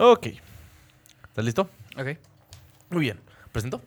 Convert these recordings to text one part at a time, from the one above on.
Ok. ¿Estás listo? Ok. Muy bien. ¿Presento?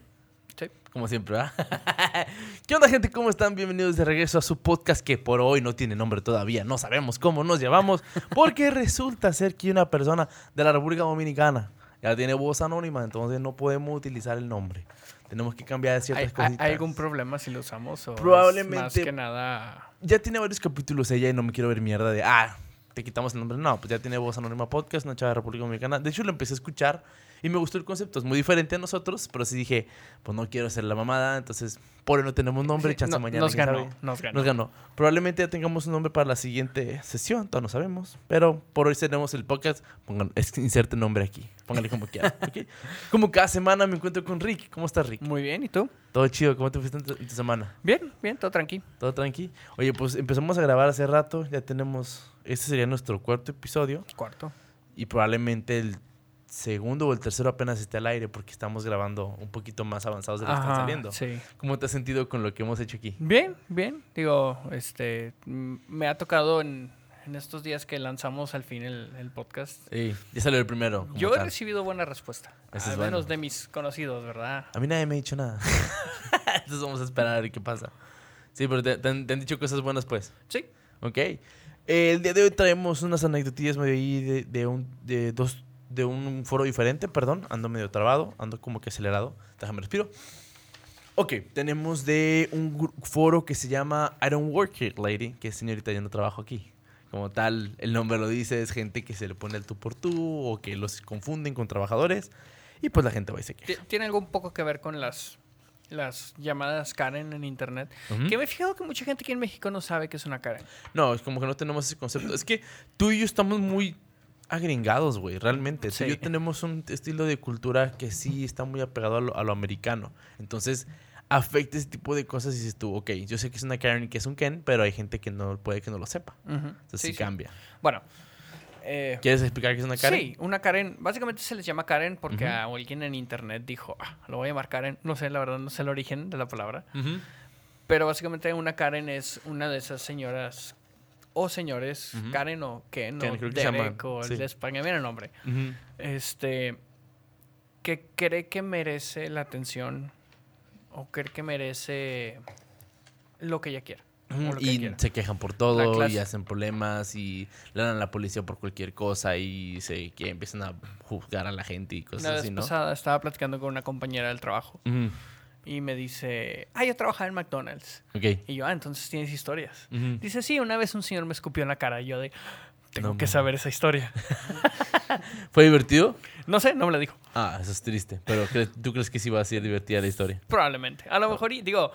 Sí. Como siempre, ¿verdad? ¿Qué onda, gente? ¿Cómo están? Bienvenidos de regreso a su podcast que por hoy no tiene nombre todavía. No sabemos cómo nos llamamos porque resulta ser que una persona de la República Dominicana ya tiene voz anónima, entonces no podemos utilizar el nombre. Tenemos que cambiar ¿Hay, ciertas hay- cositas. hay algún problema si lo usamos? O es Probablemente- más que nada. Ya tiene varios capítulos ella y no me quiero ver mierda de, ah, te quitamos el nombre. No, pues ya tiene Voz Anónima Podcast, una chava de República Dominicana. De hecho, lo empecé a escuchar y me gustó el concepto. Es muy diferente a nosotros, pero sí dije, pues no quiero hacer la mamada, entonces por no tenemos nombre, chance no- mañana. nos ganó, nos ganó. Nos ganó. Probablemente ya tengamos un nombre para la siguiente sesión, todos no sabemos. Pero por hoy tenemos el podcast. Pongan, inserte nombre aquí. Póngale como quieran. ¿ok? Como cada semana me encuentro con Rick. ¿Cómo estás, Rick? Muy bien, ¿y tú? Todo chido. ¿Cómo te fuiste en tu, en tu semana? Bien, bien, todo tranquilo. ¿Todo tranqui? Oye, pues empezamos a grabar hace rato. Ya tenemos. Este sería nuestro cuarto episodio. Cuarto. Y probablemente el segundo o el tercero apenas esté al aire porque estamos grabando un poquito más avanzados de lo que están saliendo. Sí. ¿Cómo te has sentido con lo que hemos hecho aquí? Bien, bien. Digo, este, mm, me ha tocado en, en estos días que lanzamos al fin el, el podcast. Sí, ya salió el primero. Yo he tal. recibido buena respuesta. Eso al menos bueno. de mis conocidos, ¿verdad? A mí nadie me ha dicho nada. Entonces vamos a esperar a ver qué pasa. Sí, pero te, te han, te han dicho cosas buenas, pues. Sí. Ok. Eh, el día de hoy traemos unas anécdotillas medio ahí de, de un, de dos, de un foro diferente, perdón. Ando medio trabado, ando como que acelerado. Déjame respiro. Ok, tenemos de un foro que se llama I Don't Work Here, Lady, que es señorita, yo no trabajo aquí. Como tal, el nombre lo dice, es gente que se le pone el tú por tú o que los confunden con trabajadores. Y pues la gente va y se queja. Ti- Tiene algo un poco que ver con las, las llamadas Karen en internet. Ujú. Que me he fijado que mucha gente aquí en México no sabe que es una Karen. No, es como que no tenemos ese concepto. Es que tú y yo estamos muy agringados, güey, realmente. Tú y Sí. yo tenemos un estilo de cultura que sí está muy apegado a lo, a lo americano. Entonces, afecta ese tipo de cosas y dices tú, ok, yo sé que es una Karen y que es un Ken, pero hay gente que no puede que no lo sepa. Ujú. Entonces sí, Sí, sí. cambia. Bueno. Eh, ¿Quieres explicar qué es una Karen? Sí, una Karen. Básicamente se les llama Karen porque Ujú. a alguien en internet dijo, ah, lo voy a llamar Karen. No sé, la verdad, no sé el origen de la palabra. Ujú. Pero básicamente una Karen es una de esas señoras o señores, Ujú. Karen o Ken Ken, o creo que Derek o el sí. de España, mira el nombre. Este, que cree que merece la atención o cree que merece lo que ella quiera. Lo Y se quejan por todo y hacen problemas y le dan a la policía por cualquier cosa y se que empiezan a juzgar a la gente y cosas Una vez así, ¿no? pasada estaba platicando con una compañera del trabajo Ujú. y me dice, ah, yo trabajaba en McDonald's. Ok. Y yo, ah, entonces tienes historias. Dice, sí, una vez un señor me escupió en la cara. Y yo de, tengo No que saber esa historia. ¿Fue divertido? No sé, no me la dijo. Ah, eso es triste. Pero ¿tú crees que sí va a ser divertida la historia? Probablemente. A lo mejor, y digo,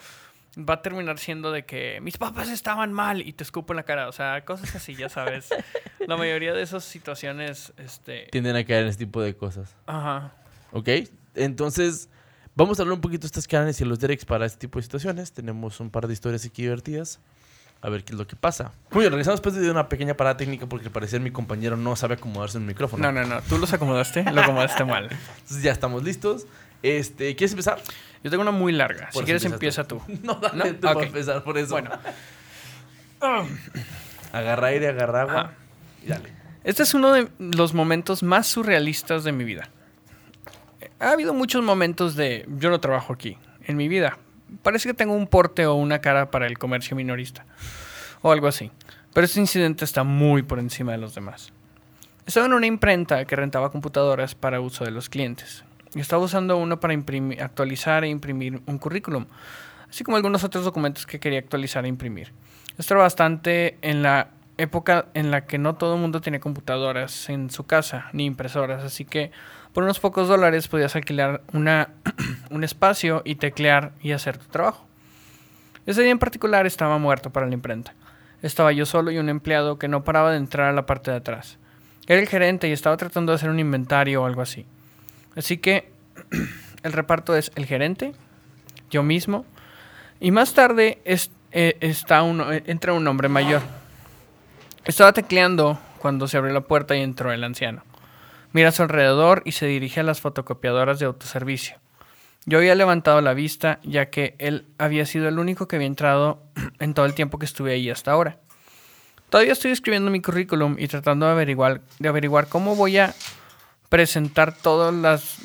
va a terminar siendo de que mis papás estaban mal y te escupo en la cara. O sea, cosas así, ya sabes. la mayoría de esas situaciones, este... Tienden a caer en ese tipo de cosas. Ajá. ¿Ok? Entonces, vamos a hablar un poquito de estas canales y los Derex para este tipo de situaciones. Tenemos un par de historias aquí divertidas. A ver qué es lo que pasa. Muy bien, regresamos después de una pequeña parada técnica porque al parecer mi compañero no sabe acomodarse en el micrófono. No, no, no. Tú los acomodaste, lo acomodaste mal. Entonces ya estamos listos. Este, ¿Quieres empezar? Yo tengo una muy larga. Si quieres, empieza tú. No, dale, ¿No? tú para Ok. empezar por eso. Bueno. Agarra aire, agarra agua. Ajá. Y dale. Este es uno de los momentos más surrealistas de mi vida. Ha habido muchos momentos de yo no trabajo aquí en mi vida. Parece que tengo un porte o una cara para el comercio minorista o algo así. Pero este incidente está muy por encima de los demás. Estaba en una imprenta que rentaba computadoras para uso de los clientes. Estaba usando uno para actualizar e imprimir un currículum, así como algunos otros documentos que quería actualizar e imprimir. Esto era bastante en la época en la que no todo el mundo tenía computadoras en su casa, ni impresoras, así que por unos pocos dólares podías alquilar un espacio y teclear y hacer tu trabajo. Ese día en particular estaba muerto para la imprenta. Estaba yo solo y un empleado que no paraba de entrar a la parte de atrás. Era el gerente y estaba tratando de hacer un inventario o algo así. Así que el reparto es el gerente, yo mismo, y más tarde eh, está eh, entra un hombre mayor. Estaba tecleando cuando se abrió la puerta y entró el anciano. Mira a su alrededor y se dirige a las fotocopiadoras de autoservicio. Yo había levantado la vista ya que él había sido el único que había entrado en todo el tiempo que estuve ahí hasta ahora. Todavía estoy escribiendo mi currículum y tratando de averiguar cómo voy a presentar todas las...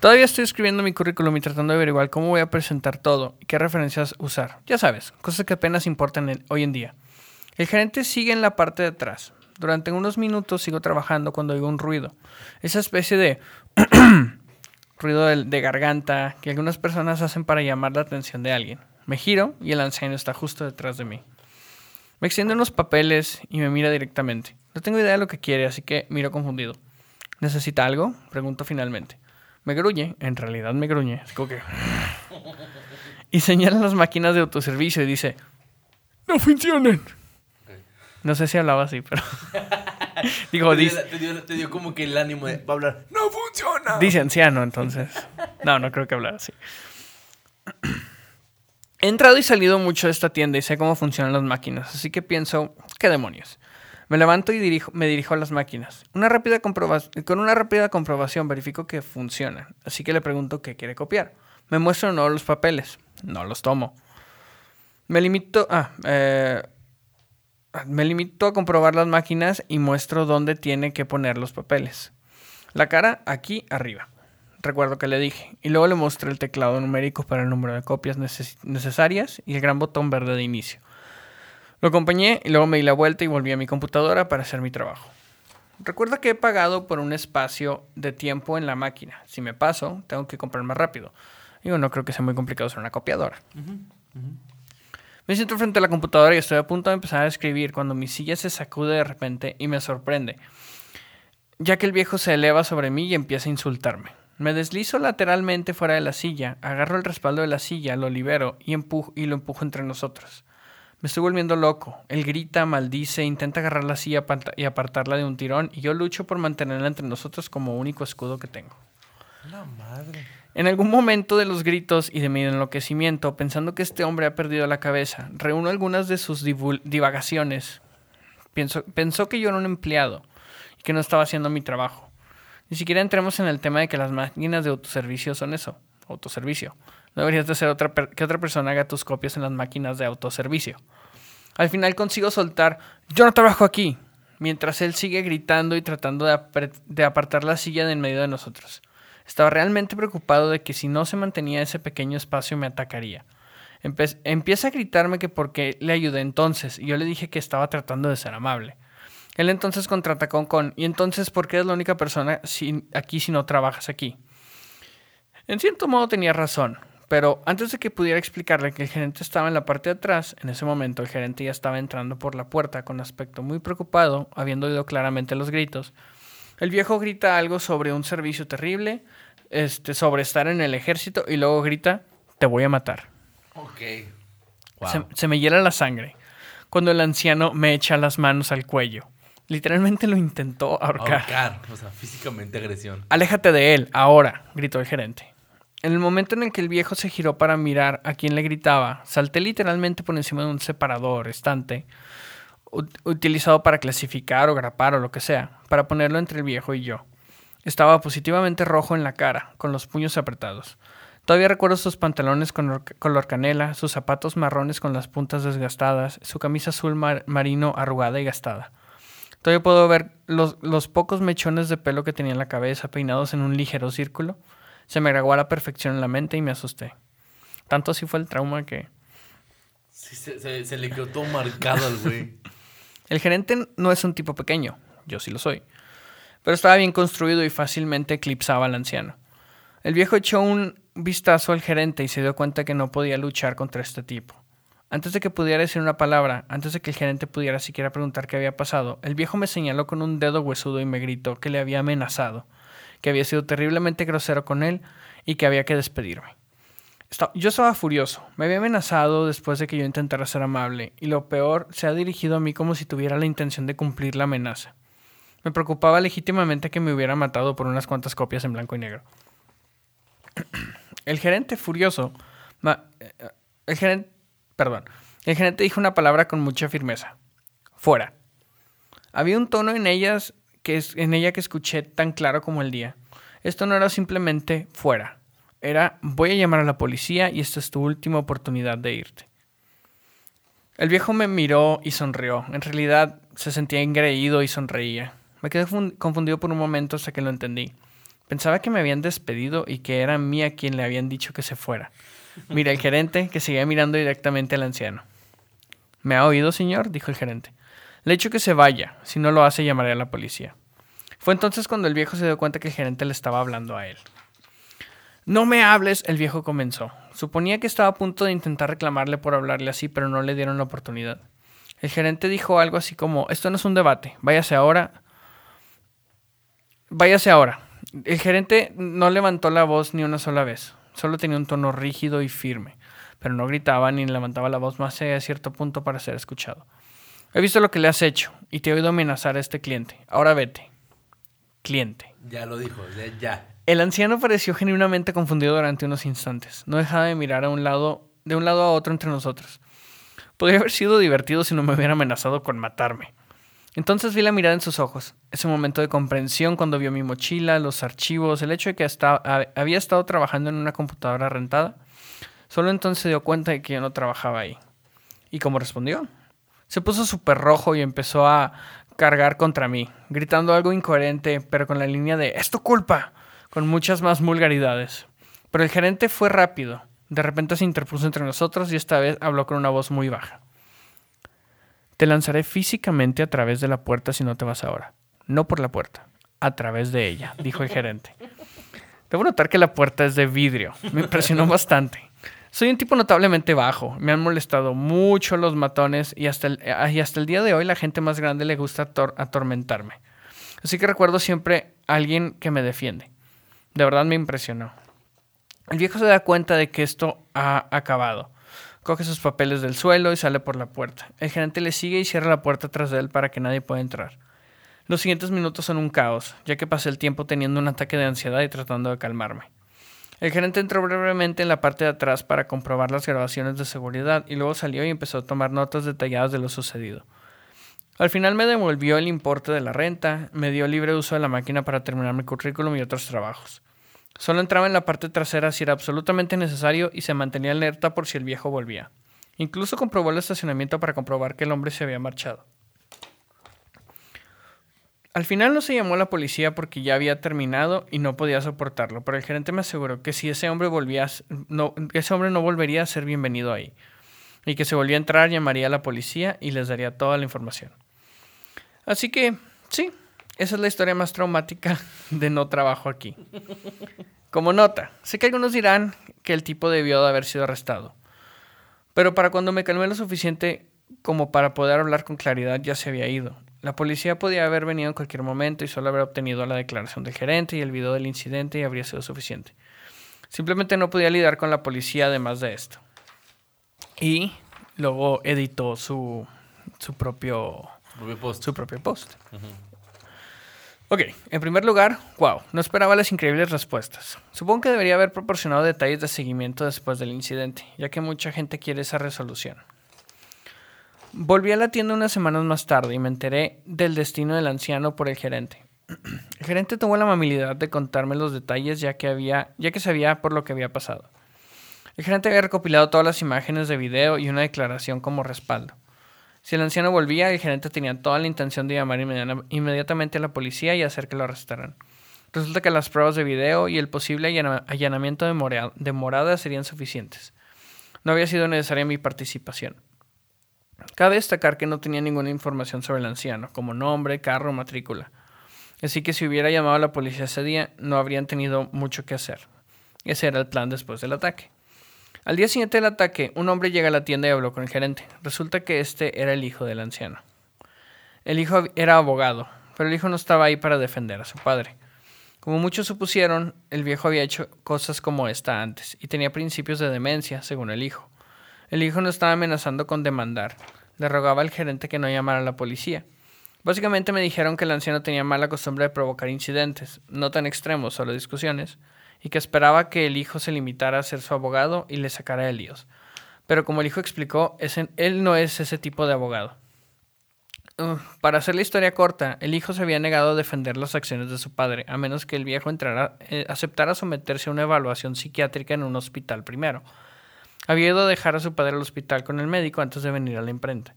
Todavía estoy escribiendo mi currículum y tratando de averiguar cómo voy a presentar todo y qué referencias usar. Ya sabes, cosas que apenas importan hoy en día. El gerente sigue en la parte de atrás. Durante unos minutos sigo trabajando cuando oigo un ruido. Esa especie de ruido de, de garganta que algunas personas hacen para llamar la atención de alguien. Me giro y el anciano está justo detrás de mí. Me extiende unos papeles y me mira directamente. No tengo idea de lo que quiere, así que miro confundido. ¿Necesita algo? Pregunto finalmente. Me gruñe, en realidad me gruñe, es como que... Y señala las máquinas de autoservicio y dice, no funcionan. No sé si hablaba así, pero... Digo, te, dio, dice, la- te dio- te dio como que el ánimo de va a hablar. ¡No funciona! Dice anciano, entonces. No, no creo que hablara así. He entrado y salido mucho de esta tienda y sé cómo funcionan las máquinas, así que pienso, ¿qué demonios? Me levanto y dirijo, me dirijo a las máquinas. Una rápida con una rápida comprobación verifico que funcionan, así que le pregunto qué quiere copiar. Me muestra no los papeles, no los tomo. Me limito, ah, eh, me limito a comprobar las máquinas y muestro dónde tiene que poner los papeles. La cara aquí arriba. Recuerdo que le dije. Y luego le mostré el teclado numérico para el número de copias neces- necesarias y el gran botón verde de inicio. Lo acompañé y luego me di la vuelta y volví a mi computadora para hacer mi trabajo. Recuerda que he pagado por un espacio de tiempo en la máquina. Si me paso, tengo que comprar más rápido. Digo, no creo que sea muy complicado ser una copiadora. Me siento frente a la computadora y estoy a punto de empezar a escribir cuando mi silla se sacude de repente y me sorprende ya que el viejo se eleva sobre mí y empieza a insultarme. Me deslizo lateralmente fuera de la silla, agarro el respaldo de la silla, lo libero y, empujo, y lo empujo entre nosotros. Me estoy volviendo loco. Él grita, maldice, intenta agarrar la silla y apartarla de un tirón y yo lucho por mantenerla entre nosotros como único escudo que tengo. La madre. En algún momento de los gritos y de mi enloquecimiento, pensando que este hombre ha perdido la cabeza, reúno algunas de sus divagaciones. Pienso, pensó que yo era un empleado y que no estaba haciendo mi trabajo. Ni siquiera entremos en el tema de que las máquinas de autoservicio son eso, autoservicio. No deberías de ser otra que otra persona haga tus copias en las máquinas de autoservicio. Al final consigo soltar, yo no trabajo aquí, mientras él sigue gritando y tratando de, apartar la silla de en medio de nosotros. Estaba realmente preocupado de que si no se mantenía ese pequeño espacio me atacaría. Empieza a gritarme que por qué le ayudé entonces, y yo le dije que estaba tratando de ser amable. Él entonces contraatacó con, ¿y entonces por qué eres la única persona si- aquí si no trabajas aquí? En cierto modo tenía razón, pero antes de que pudiera explicarle que el gerente estaba en la parte de atrás, en ese momento el gerente ya estaba entrando por la puerta con aspecto muy preocupado, habiendo oído claramente los gritos. El viejo grita algo sobre un servicio terrible, este, sobre estar en el ejército, y luego grita, te voy a matar. Ok. Se, Wow. se me hiela la sangre cuando el anciano me echa las manos al cuello. Literalmente lo intentó ahorcar. Ahorcar. O sea, físicamente agresión. Aléjate de él, ahora, gritó el gerente. En el momento en el que el viejo se giró para mirar a quien le gritaba, salté literalmente por encima de un separador estante, ut- utilizado para clasificar o grapar o lo que sea, para ponerlo entre el viejo y yo. Estaba positivamente rojo en la cara, con los puños apretados. Todavía recuerdo sus pantalones con color canela, sus zapatos marrones con las puntas desgastadas, su camisa azul mar- marino arrugada y gastada. Todavía puedo ver los, los pocos mechones de pelo que tenía en la cabeza peinados en un ligero círculo. Se me grabó a la perfección en la mente y me asusté. Tanto así fue el trauma que... Sí, se, se- se le quedó todo marcado al güey. El gerente no es un tipo pequeño, yo sí lo soy, pero estaba bien construido y fácilmente eclipsaba al anciano. El viejo echó un vistazo al gerente y se dio cuenta que no podía luchar contra este tipo. Antes de que pudiera decir una palabra, antes de que el gerente pudiera siquiera preguntar qué había pasado, el viejo me señaló con un dedo huesudo y me gritó que le había amenazado, que había sido terriblemente grosero con él y que había que despedirme. Yo estaba furioso. Me había amenazado después de que yo intentara ser amable y lo peor, se ha dirigido a mí como si tuviera la intención de cumplir la amenaza. Me preocupaba legítimamente que me hubiera matado por unas cuantas copias en blanco y negro. El gerente furioso, ma- eh, el gerente, perdón, el gerente dijo una palabra con mucha firmeza. Fuera. Había un tono en ellas que es, en ella que escuché tan claro como el día. Esto no era simplemente fuera. Era voy a llamar a la policía y esta es tu última oportunidad de irte. El viejo me miró y sonrió. En realidad se sentía engreído y sonreía. Me quedé confundido por un momento hasta que lo entendí. Pensaba que me habían despedido y que era a mí a quien le habían dicho que se fuera. Mira, el gerente, que seguía mirando directamente al anciano. ¿Me ha oído, señor? dijo el gerente. Le he dicho que se vaya. Si no lo hace, llamaré a la policía. Fue entonces cuando el viejo se dio cuenta que el gerente le estaba hablando a él. No me hables, el viejo comenzó. Suponía que estaba a punto de intentar reclamarle por hablarle así, pero no le dieron la oportunidad. El gerente dijo algo así como, esto no es un debate, váyase ahora. Váyase ahora. El gerente no levantó la voz ni una sola vez, solo tenía un tono rígido y firme, pero no gritaba ni levantaba la voz más allá de cierto punto para ser escuchado. He visto lo que le has hecho y te he oído amenazar a este cliente. Ahora vete. Cliente. Ya lo dijo, ya. El anciano pareció genuinamente confundido durante unos instantes. No dejaba de mirar a un lado, de un lado a otro entre nosotros. Podría haber sido divertido si no me hubiera amenazado con matarme. Entonces vi la mirada en sus ojos, ese momento de comprensión cuando vio mi mochila, los archivos, el hecho de que había estado trabajando en una computadora rentada. Solo entonces se dio cuenta de que yo no trabajaba ahí. ¿Y cómo respondió? Se puso súper rojo y empezó a cargar contra mí, gritando algo incoherente, pero con la línea de ¡Es tu culpa! con muchas más vulgaridades. Pero el gerente fue rápido. De repente se interpuso entre nosotros y esta vez habló con una voz muy baja. Te lanzaré físicamente a través de la puerta si no te vas ahora. No por la puerta, a través de ella, dijo el gerente. Debo notar que la puerta es de vidrio. Me impresionó bastante. Soy un tipo notablemente bajo. Me han molestado mucho los matones y hasta el, y hasta el día de hoy la gente más grande le gusta atormentarme. Así que recuerdo siempre a alguien que me defiende. De verdad me impresionó. El viejo se da cuenta de que esto ha acabado. Coge sus papeles del suelo y sale por la puerta. El gerente le sigue y cierra la puerta tras de él para que nadie pueda entrar. Los siguientes minutos son un caos, ya que pasé el tiempo teniendo un ataque de ansiedad y tratando de calmarme. El gerente entró brevemente en la parte de atrás para comprobar las grabaciones de seguridad y luego salió y empezó a tomar notas detalladas de lo sucedido. Al final me devolvió el importe de la renta, me dio libre uso de la máquina para terminar mi currículum y otros trabajos. Solo entraba en la parte trasera si era absolutamente necesario y se mantenía alerta por si el viejo volvía. Incluso comprobó el estacionamiento para comprobar que el hombre se había marchado. Al final no se llamó a la policía porque ya había terminado y no podía soportarlo, pero el gerente me aseguró que si ese hombre volvía, no, ese hombre no volvería a ser bienvenido ahí y que se volvía a entrar llamaría a la policía y les daría toda la información. Así que, sí, esa es la historia más traumática de no trabajo aquí. Como nota, sé que algunos dirán que el tipo debió de haber sido arrestado. Pero para cuando me calmé lo suficiente como para poder hablar con claridad ya se había ido. La policía podía haber venido en cualquier momento y solo haber obtenido la declaración del gerente y el video del incidente y habría sido suficiente. Simplemente no podía lidiar con la policía además de esto. Y luego editó su, su propio, post. Su propio post. Ok, en primer lugar, wow, no esperaba las increíbles respuestas. Supongo que debería haber proporcionado detalles de seguimiento después del incidente, ya que mucha gente quiere esa resolución. Volví a la tienda unas semanas más tarde y me enteré del destino del anciano por el gerente. El gerente tuvo la amabilidad de contarme los detalles ya que, había, ya que sabía por lo que había pasado. El gerente había recopilado todas las imágenes de video y una declaración como respaldo. Si el anciano volvía, el gerente tenía toda la intención de llamar inmediatamente a la policía y hacer que lo arrestaran. Resulta que las pruebas de video y el posible allanamiento de, morada serían suficientes. No había sido necesaria mi participación. Cabe destacar que no tenía ninguna información sobre el anciano, como nombre, carro matrícula. Así que si hubiera llamado a la policía ese día, no habrían tenido mucho que hacer. Ese era el plan después del ataque. Al día siguiente del ataque, un hombre llega a la tienda y habló con el gerente. Resulta que este era el hijo del anciano. El hijo era abogado, pero el hijo no estaba ahí para defender a su padre. Como muchos supusieron, el viejo había hecho cosas como esta antes y tenía principios de demencia, según el hijo. El hijo no estaba amenazando con demandar. Le rogaba al gerente que no llamara a la policía. Básicamente me dijeron que el anciano tenía mala costumbre de provocar incidentes, no tan extremos, solo discusiones, y que esperaba que el hijo se limitara a ser su abogado y le sacara de líos. Pero como el hijo explicó, él no es ese tipo de abogado. para hacer la historia corta, el hijo se había negado a defender las acciones de su padre, a menos que el viejo entrara, eh, aceptara someterse a una evaluación psiquiátrica en un hospital primero. Había ido a dejar a su padre al hospital con el médico antes de venir a la imprenta.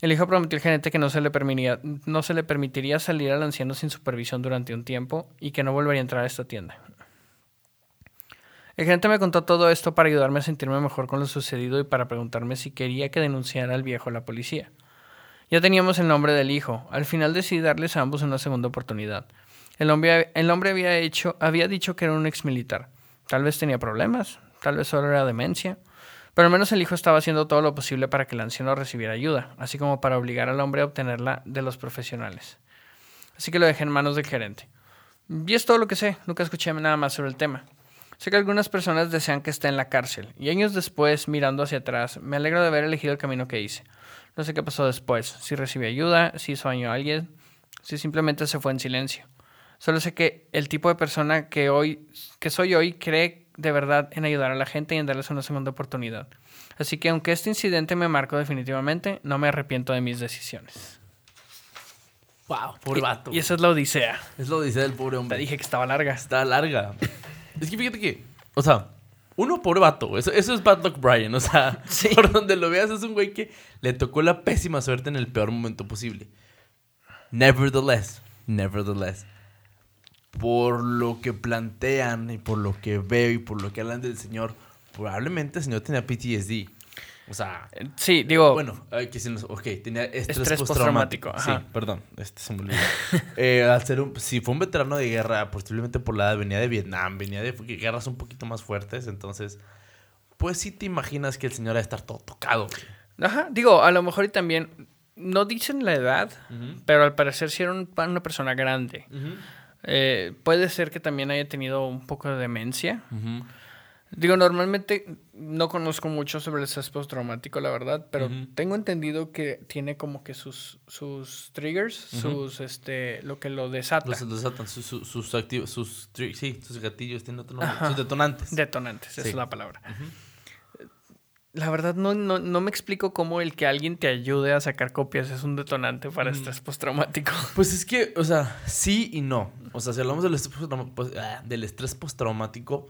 El hijo prometió al gerente que no se, le permitiría, no se le permitiría salir al anciano sin supervisión durante un tiempo y que no volvería a entrar a esta tienda. El gerente me contó todo esto para ayudarme a sentirme mejor con lo sucedido y para preguntarme si quería que denunciara al viejo a la policía. Ya teníamos el nombre del hijo. Al final decidí darles a ambos una segunda oportunidad. El hombre, el hombre había, hecho, había dicho que era un ex militar. Tal vez tenía problemas, tal vez solo era demencia. Pero al menos el hijo estaba haciendo todo lo posible para que el anciano recibiera ayuda, así como para obligar al hombre a obtenerla de los profesionales. Así que lo dejé en manos del gerente. Y es todo lo que sé, nunca escuché nada más sobre el tema. Sé que algunas personas desean que esté en la cárcel, y años después, mirando hacia atrás, me alegro de haber elegido el camino que hice. No sé qué pasó después, si recibí ayuda, si hizo daño a alguien, si simplemente se fue en silencio. Solo sé que el tipo de persona que hoy que soy hoy cree de verdad en ayudar a la gente y en darles una segunda oportunidad. Así que aunque este incidente me marcó definitivamente, no me arrepiento de mis decisiones. Wow, pobre y, vato. Y esa es la odisea. Es la odisea del pobre Te hombre. dije que estaba larga. Está larga. es que fíjate que, o sea, uno, pobre vato. Eso, eso es Bad Luck Brian. O sea, Sí. por donde lo veas, es un güey que le tocó la pésima suerte en el peor momento posible. Nevertheless, nevertheless, por lo que plantean y por lo que veo y por lo que hablan del señor, probablemente el señor tenía PTSD. O sea, Eh, Sí, digo, bueno, ay, que si nos- ok, tenía estrés, Estrés postraumático. Sí, perdón, este se me olvidó. Eh, al ser un- si fue un veterano de guerra, posiblemente por la edad venía de Vietnam, venía de guerras un poquito más fuertes, entonces, pues sí te imaginas que el señor va a estar todo tocado. ajá, digo, a lo mejor y también no dicen la edad, pero al parecer sí era un- una persona grande. Eh, puede ser que también haya tenido un poco de demencia. Digo, normalmente no conozco mucho sobre el estrés postraumático, la verdad, pero tengo entendido que tiene como que sus, sus triggers, sus, este, lo que lo desata. Los, desatan, sus, sus, sus activos, sus, sí, sus gatillos, tiene otro nombre, sus detonantes. Detonantes, esa es la palabra. La verdad, no, no, no me explico cómo el que alguien te ayude a sacar copias es un detonante para estrés postraumático. Pues es que, o sea, sí y no. O sea, si hablamos del estrés, postrauma- pues, ah, del estrés postraumático,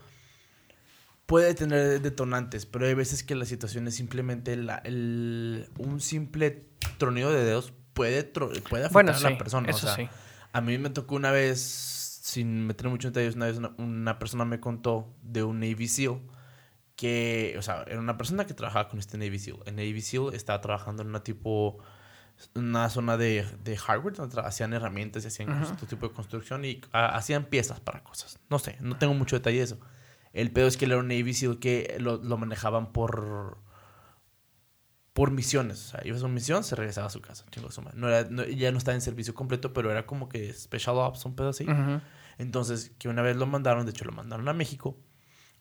puede tener detonantes, pero hay veces que la situación es simplemente la- el- un simple tronido de dedos puede, tro- puede afectar Bueno, a la persona. eso o sea, sí. a mí me tocó una vez, sin meter mucho en detalles, una vez una, una persona me contó de un Navy SEAL que, o sea, era una persona que trabajaba con este Navy SEAL. El Navy SEAL estaba trabajando en una tipo, una zona de, de hardware donde hacían herramientas y hacían Ajá. este tipo de construcción y ah, hacían piezas para cosas. No sé, no tengo mucho detalle de eso. El pedo es que él era un Navy SEAL que lo, lo manejaban por por misiones. O sea, ibas a una misión, se regresaba a su casa. chingo su madre. No era, no- ya no estaba en servicio completo, pero era como que Special Ops, un pedo así. Entonces, que una vez lo mandaron, de hecho lo mandaron a México,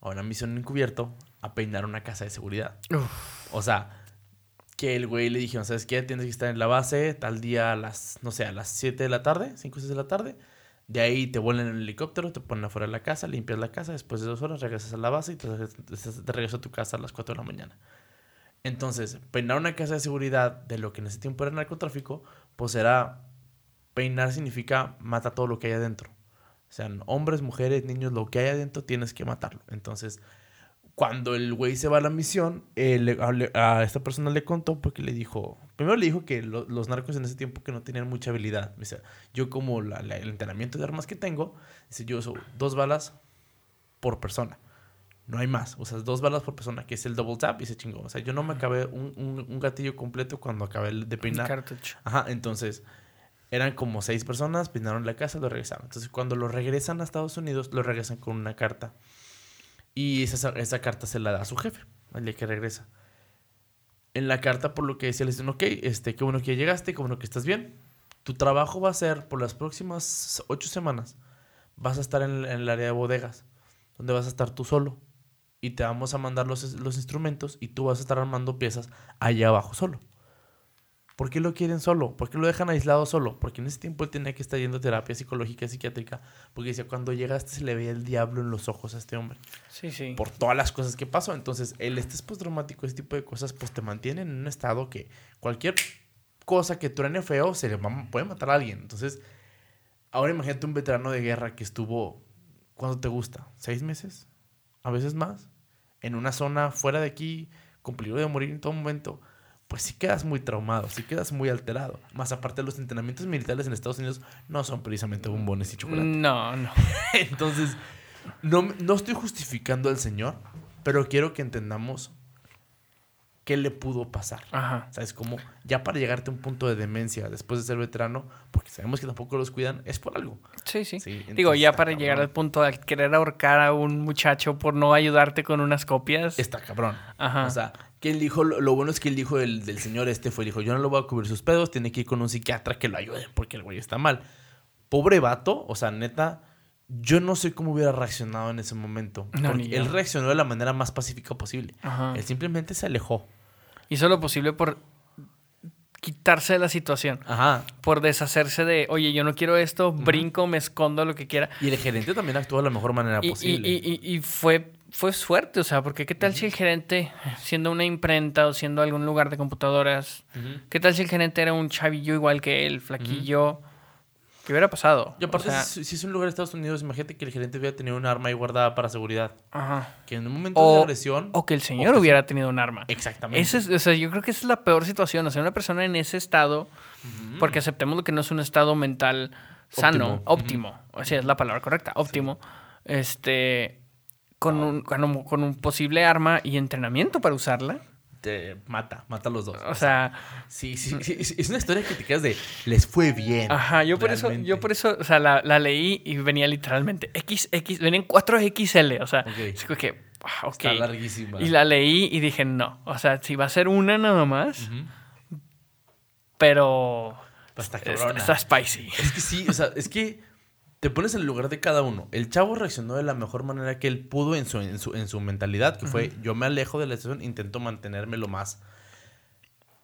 a una misión encubierto, a peinar una casa de seguridad. O sea, que el güey le dijeron, ¿sabes qué? Tienes que estar en la base tal día a las, no sé, a las 7 de la tarde, 5 o 6 de la tarde. De ahí te vuelan en el helicóptero, te ponen afuera de la casa, limpias la casa, después de dos horas regresas a la base y te, regresas a tu casa a las 4 de la mañana. Entonces, peinar una casa de seguridad de lo que en ese tiempo era narcotráfico, pues era, peinar significa mata todo lo que hay adentro. Sean hombres, mujeres, niños, lo que hay adentro tienes que matarlo. Entonces, cuando el güey se va a la misión, eh, le- a, a esta persona le contó porque le dijo, primero le dijo que lo- los narcos en ese tiempo que no tenían mucha habilidad. Dice, yo como la- la- el entrenamiento de armas que tengo, dice, yo uso dos balas por persona. No hay más. O sea, dos balas por persona, que es el double tap y se chingó. O sea, yo no me acabé un, un- un gatillo completo cuando acabé de peinar. cartucho. Ajá, entonces eran como seis personas, peinaron la casa, lo regresaron. Entonces cuando lo regresan a Estados Unidos, lo regresan con una carta. Y esa, esa carta se la da a su jefe, al día que regresa. En la carta, por lo que decía, le dicen, ok, este, qué bueno que ya llegaste, qué bueno que estás bien. Tu trabajo va a ser, por las próximas ocho semanas, vas a estar en, en el área de bodegas, donde vas a estar tú solo. Y te vamos a mandar los, los instrumentos y tú vas a estar armando piezas allá abajo solo. ¿Por qué lo quieren solo? ¿Por qué lo dejan aislado solo? Porque en ese tiempo él tenía que estar yendo a terapia psicológica y psiquiátrica. Porque decía, cuando llegaste se le veía el diablo en los ojos a este hombre. Sí, sí. Por todas las cosas que pasó. Entonces, el estrés postraumático, ese tipo de cosas, pues te mantienen en un estado que cualquier cosa que truene feo se le va- puede matar a alguien. Entonces, ahora imagínate un veterano de guerra que estuvo, ¿cuánto te gusta? ¿Seis meses? ¿A veces más? en una zona fuera de aquí, con peligro de morir en todo momento, pues sí quedas muy traumado, sí quedas muy alterado. Más aparte, los entrenamientos militares en Estados Unidos no son precisamente bombones y chocolate. No, no. Entonces, no, no estoy justificando al Señor, pero quiero que entendamos qué le pudo pasar. Ajá. ¿Sabes? Como ya para llegarte a un punto de demencia después de ser veterano, porque sabemos que tampoco los cuidan, es por algo. Sí, sí. Sí, Digo, ya para llegar al punto de querer ahorcar a un muchacho por no ayudarte con unas copias. Está cabrón. Ajá. O sea, que él dijo, lo, lo bueno es que el hijo del, del señor este fue, dijo, yo no lo voy a cubrir sus pedos, tiene que ir con un psiquiatra que lo ayude, porque el güey está mal. Pobre vato, o sea, neta, yo no sé cómo hubiera reaccionado en ese momento. No, porque él reaccionó de la manera más pacífica posible. Ajá. Él simplemente se alejó. Hizo lo posible por quitarse de la situación. Ajá. Por deshacerse de, oye, yo no quiero esto, brinco, me escondo, lo que quiera. Y el gerente también actuó de la mejor manera Y, posible. y- y- y fue, fue suerte, o sea, porque qué tal si el gerente, siendo una imprenta o siendo algún lugar de computadoras, qué tal si el gerente era un chavillo igual que él, flaquillo, ¿qué hubiera pasado? Y aparte, O sea, si si es un lugar de Estados Unidos, imagínate que el gerente hubiera tenido un arma ahí guardada para seguridad. ajá. Que en un momento de agresión... o que el señor que- hubiera tenido un arma. Exactamente. Ese es, o sea, yo creo que esa es la peor situación. O sea, una persona en ese estado, porque aceptemos lo que no es un estado mental sano, Óptimo. óptimo. O sea, es la palabra correcta, óptimo. Este, con un, con un, con un posible arma y entrenamiento para usarla. Te mata, mata a los dos. O sea, Sí, sí, sí, es- una historia que te quedas de les fue bien. ajá, yo por eso, yo por eso, o sea, la, la leí y venía literalmente XX, venían 4XL, o sea, Ok. es como que, ah, ok. Está larguísima. Y la leí y dije, no, o sea, si va a ser una nada más, Ujú. pero Pues está está spicy. Es que sí, o sea, es que te pones en el lugar de cada uno. El chavo reaccionó de la mejor manera que él pudo en su, en su, en su mentalidad, que fue yo me alejo de la situación, intento mantenerme lo más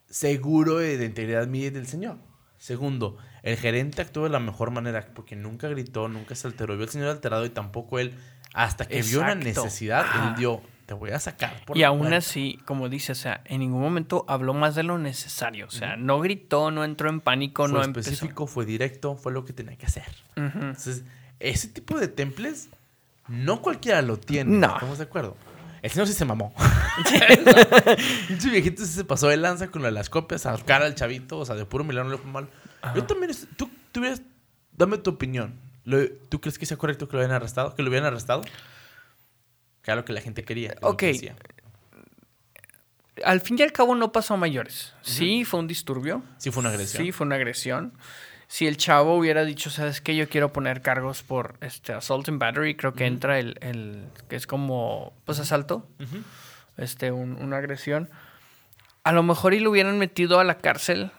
seguro de, integridad mía y del señor. Segundo, el gerente actuó de la mejor manera porque nunca gritó, nunca se alteró. Vio al señor alterado y tampoco él, hasta que vio una necesidad, él dio, te voy a sacar. por Y aún puerta". así, como dice, o sea, en ningún momento habló más de lo necesario. O sea, no gritó, no entró en pánico, fue no empezó. específico, fue directo, fue lo que tenía que hacer. Ujú. Entonces, ese tipo de temples, no cualquiera lo tiene. No. ¿Estamos de acuerdo? El señor sí se mamó. Pinche viejito sí se pasó de lanza con las copias, a cara al chavito, o sea, de puro milagro no le fue mal. Yo también, tú, hubieras- dame tu opinión. ¿Tú crees que sea correcto que lo hubieran arrestado? ¿Que lo hubieran arrestado? Que era lo que la gente quería. Ok. que. Al fin y al cabo no pasó a mayores. Sí, fue un disturbio. Sí fue una agresión. Sí, fue una agresión. Si el chavo hubiera dicho, ¿sabes qué? Yo quiero poner cargos por este assault and battery, creo que entra el, el- que es como, pues, asalto, este, un- una agresión. A lo mejor y lo hubieran metido a la cárcel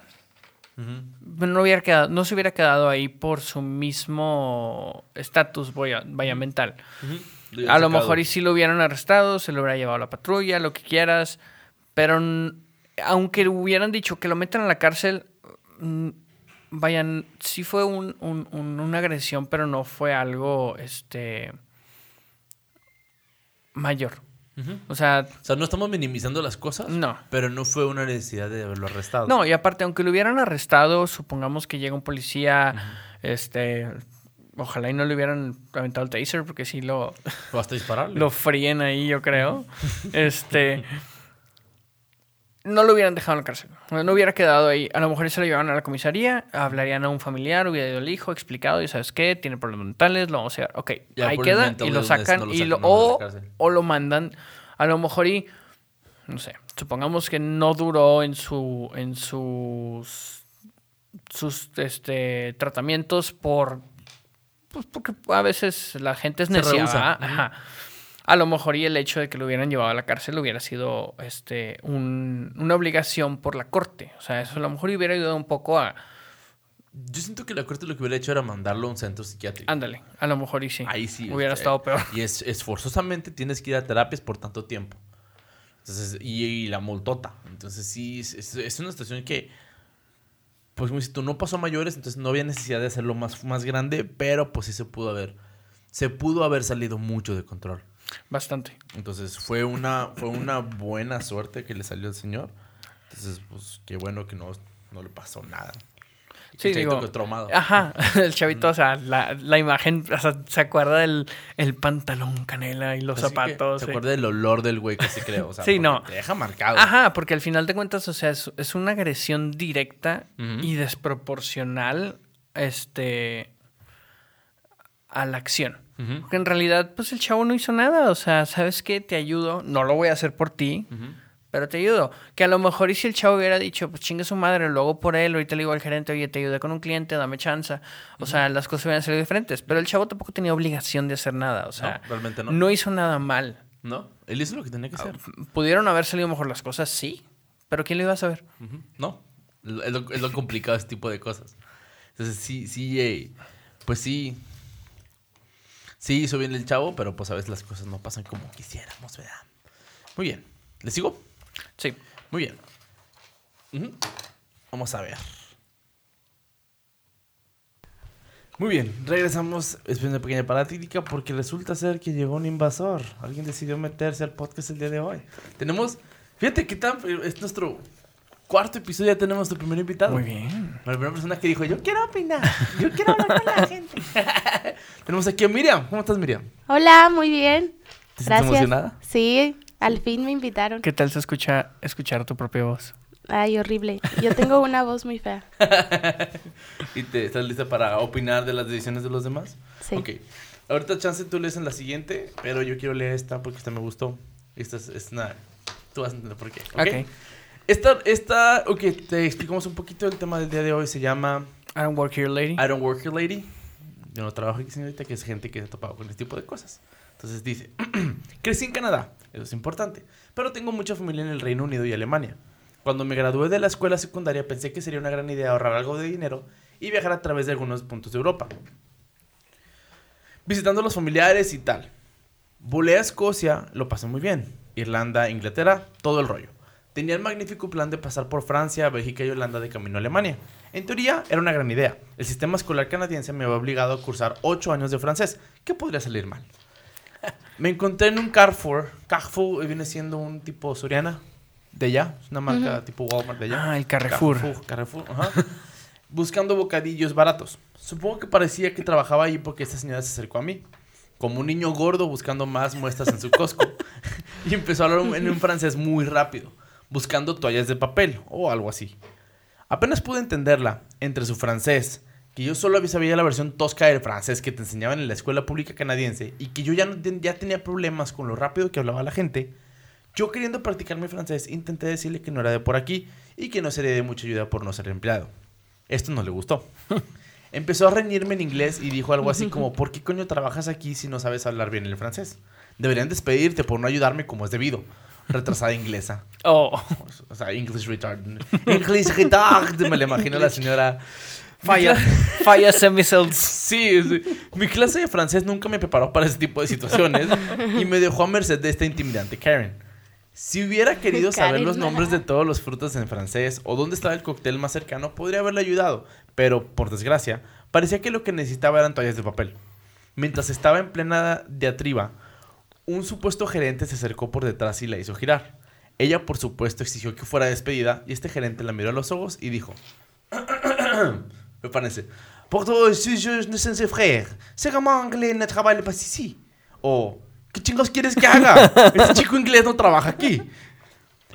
no, hubiera quedado, no se hubiera quedado ahí por su mismo estatus vaya, vaya mental. Lo A lo mejor y sí lo hubieran arrestado, se lo hubiera llevado a la patrulla, lo que quieras. Pero aunque hubieran dicho que lo metan a la cárcel, vayan, sí fue un- un- un- una agresión, pero no fue algo este mayor. O sea, O sea, no estamos minimizando las cosas, no. pero no fue una necesidad de haberlo arrestado. No, y aparte, aunque lo hubieran arrestado, supongamos que llega un policía, este, ojalá y no le hubieran aventado el taser, porque sí lo, O hasta dispararle. lo fríen ahí, yo creo. Este, no lo hubieran dejado en la cárcel, no hubiera quedado ahí. A lo mejor se lo llevaban a la comisaría, hablarían a un familiar, hubiera ido el hijo, explicado, y sabes qué, tiene problemas mentales, lo vamos a llevar. Ok, Ya ahí queda y lo sacan, no lo y lo, o, o lo mandan, a lo mejor y no sé, supongamos que no duró en su en sus sus este tratamientos por pues porque a veces la gente es necia. A lo mejor y el hecho de que lo hubieran llevado a la cárcel hubiera sido este un- una obligación por la corte. O sea, eso a lo mejor hubiera ayudado un poco a Yo siento que la corte lo que hubiera hecho era mandarlo a un centro psiquiátrico. ándale, a lo mejor y sí. Ahí sí. Hubiera este, estado peor. Y es, es forzosamente tienes que ir a terapias por tanto tiempo. Entonces, y, y la multota. Entonces, sí, es una situación que, pues, como si tú no pasó a mayores, entonces no había necesidad de hacerlo más, más grande, pero pues sí se pudo haber, se pudo haber salido mucho de control. Bastante. Entonces, fue una, fue una buena suerte que le salió al señor. Entonces, pues, qué bueno que no, no le pasó nada. Sí, El chavito digo, que traumado. Ajá, el chavito, o sea, la, la imagen, o sea, se acuerda del el pantalón canela y los Así zapatos. Se sí. acuerda del olor del güey que se creo. O sea, Sí, no. Te deja marcado. Ajá, porque al final de cuentas, o sea, es, es una agresión directa y desproporcional, este, a la acción. Porque en realidad, pues el chavo no hizo nada. O sea, ¿sabes qué? Te ayudo. No lo voy a hacer por ti, Ujú. Pero te ayudo. Que a lo mejor y si el chavo hubiera dicho, pues chingue su madre, lo hago por él. Ahorita le digo al gerente, oye, te ayudé con un cliente, dame chance. O sea, las cosas hubieran sido diferentes. Pero el chavo tampoco tenía obligación de hacer nada. O sea, No, realmente no. no hizo nada mal. No, él hizo lo que tenía que hacer. ¿Pudieron haber salido mejor las cosas? Sí. Pero ¿quién lo iba a saber? No, es lo, es lo complicado este tipo de cosas. Entonces, sí, sí, eh, pues sí. Sí hizo bien el chavo, pero pues a veces las cosas no pasan como quisiéramos, ¿verdad? Muy bien. ¿Le sigo? Sí. Muy bien. Vamos a ver. Muy bien, regresamos después de una pequeña parática porque resulta ser que llegó un invasor. Alguien decidió meterse al podcast el día de hoy. Tenemos, fíjate que tan, es nuestro cuarto episodio, ya tenemos nuestro primer invitado. Muy bien. La primera persona que dijo, yo quiero opinar, yo quiero hablar con la gente. tenemos aquí a Miriam. ¿Cómo estás, Miriam? Hola, muy bien. ¿Te Gracias. emocionada? Sí, al fin me invitaron. ¿Qué tal se escucha escuchar tu propia voz? Ay, horrible. Yo tengo una voz muy fea. ¿Y te estás lista para opinar de las decisiones de los demás? Sí. Ok. Ahorita chance tú lees en la siguiente, pero yo quiero leer esta porque esta me gustó. Esta es, es una... Tú vas a entender por qué. ¿ok? Ok. Esta, esta, ok, te explicamos un poquito el tema del día de hoy. Se llama I don't work here, lady. I don't work here, lady. Yo no trabajo aquí, señorita, que es gente que se ha topado con este tipo de cosas. Entonces dice, crecí en Canadá, eso es importante, pero tengo mucha familia en el Reino Unido y Alemania. Cuando me gradué de la escuela secundaria pensé que sería una gran idea ahorrar algo de dinero y viajar a través de algunos puntos de Europa. Visitando a los familiares y tal. Volé a Escocia, lo pasé muy bien. Irlanda, Inglaterra, todo el rollo. Tenía el magnífico plan de pasar por Francia, Bélgica y Holanda de camino a Alemania. En teoría, era una gran idea. El sistema escolar canadiense me había obligado a cursar 8 años de francés. ¿Qué podría salir mal? Me encontré en un Carrefour. Carrefour viene siendo un tipo Soriana de allá. Es una marca tipo Walmart de allá. Ah, el Carrefour. Carrefour, Carrefour, ajá. Buscando bocadillos baratos. Supongo que parecía que trabajaba ahí porque esta señora se acercó a mí. Como un niño gordo buscando más muestras en su Costco. y empezó a hablar en un francés muy rápido. Buscando toallas de papel o algo así. Apenas pude entenderla entre su francés, que yo solo había sabía la versión tosca del francés que te enseñaban en la escuela pública canadiense y que yo ya, no ya tenía problemas con lo rápido que hablaba la gente. Yo queriendo practicar mi francés intenté decirle que no era de por aquí y que no sería de mucha ayuda por no ser empleado. Esto no le gustó. Empezó a reñirme en inglés y dijo algo así como, ¿por qué coño trabajas aquí si no sabes hablar bien el francés? Deberían despedirte por no ayudarme como es debido. Retrasada inglesa. Oh, O sea, English retard. English retard. Me la imagino a la señora. Fire some missiles. Sí, sí. mi clase de francés nunca me preparó para ese tipo de situaciones y me dejó a merced de esta intimidante Karen. Si hubiera querido saber los nombres de todos los frutos en francés o dónde estaba el cóctel más cercano, podría haberle ayudado, pero por desgracia, parecía que lo que necesitaba eran toallas de papel. Mientras estaba en plena diatriba, un supuesto gerente se acercó por detrás y la hizo girar. Ella, por supuesto, exigió que fuera despedida y este gerente la miró a los ojos y dijo: Me parece. Toi, si je ne sais frère, comment anglais ne travaille pas ici. O, ¿qué chingos quieres que haga? Este chico inglés no trabaja aquí.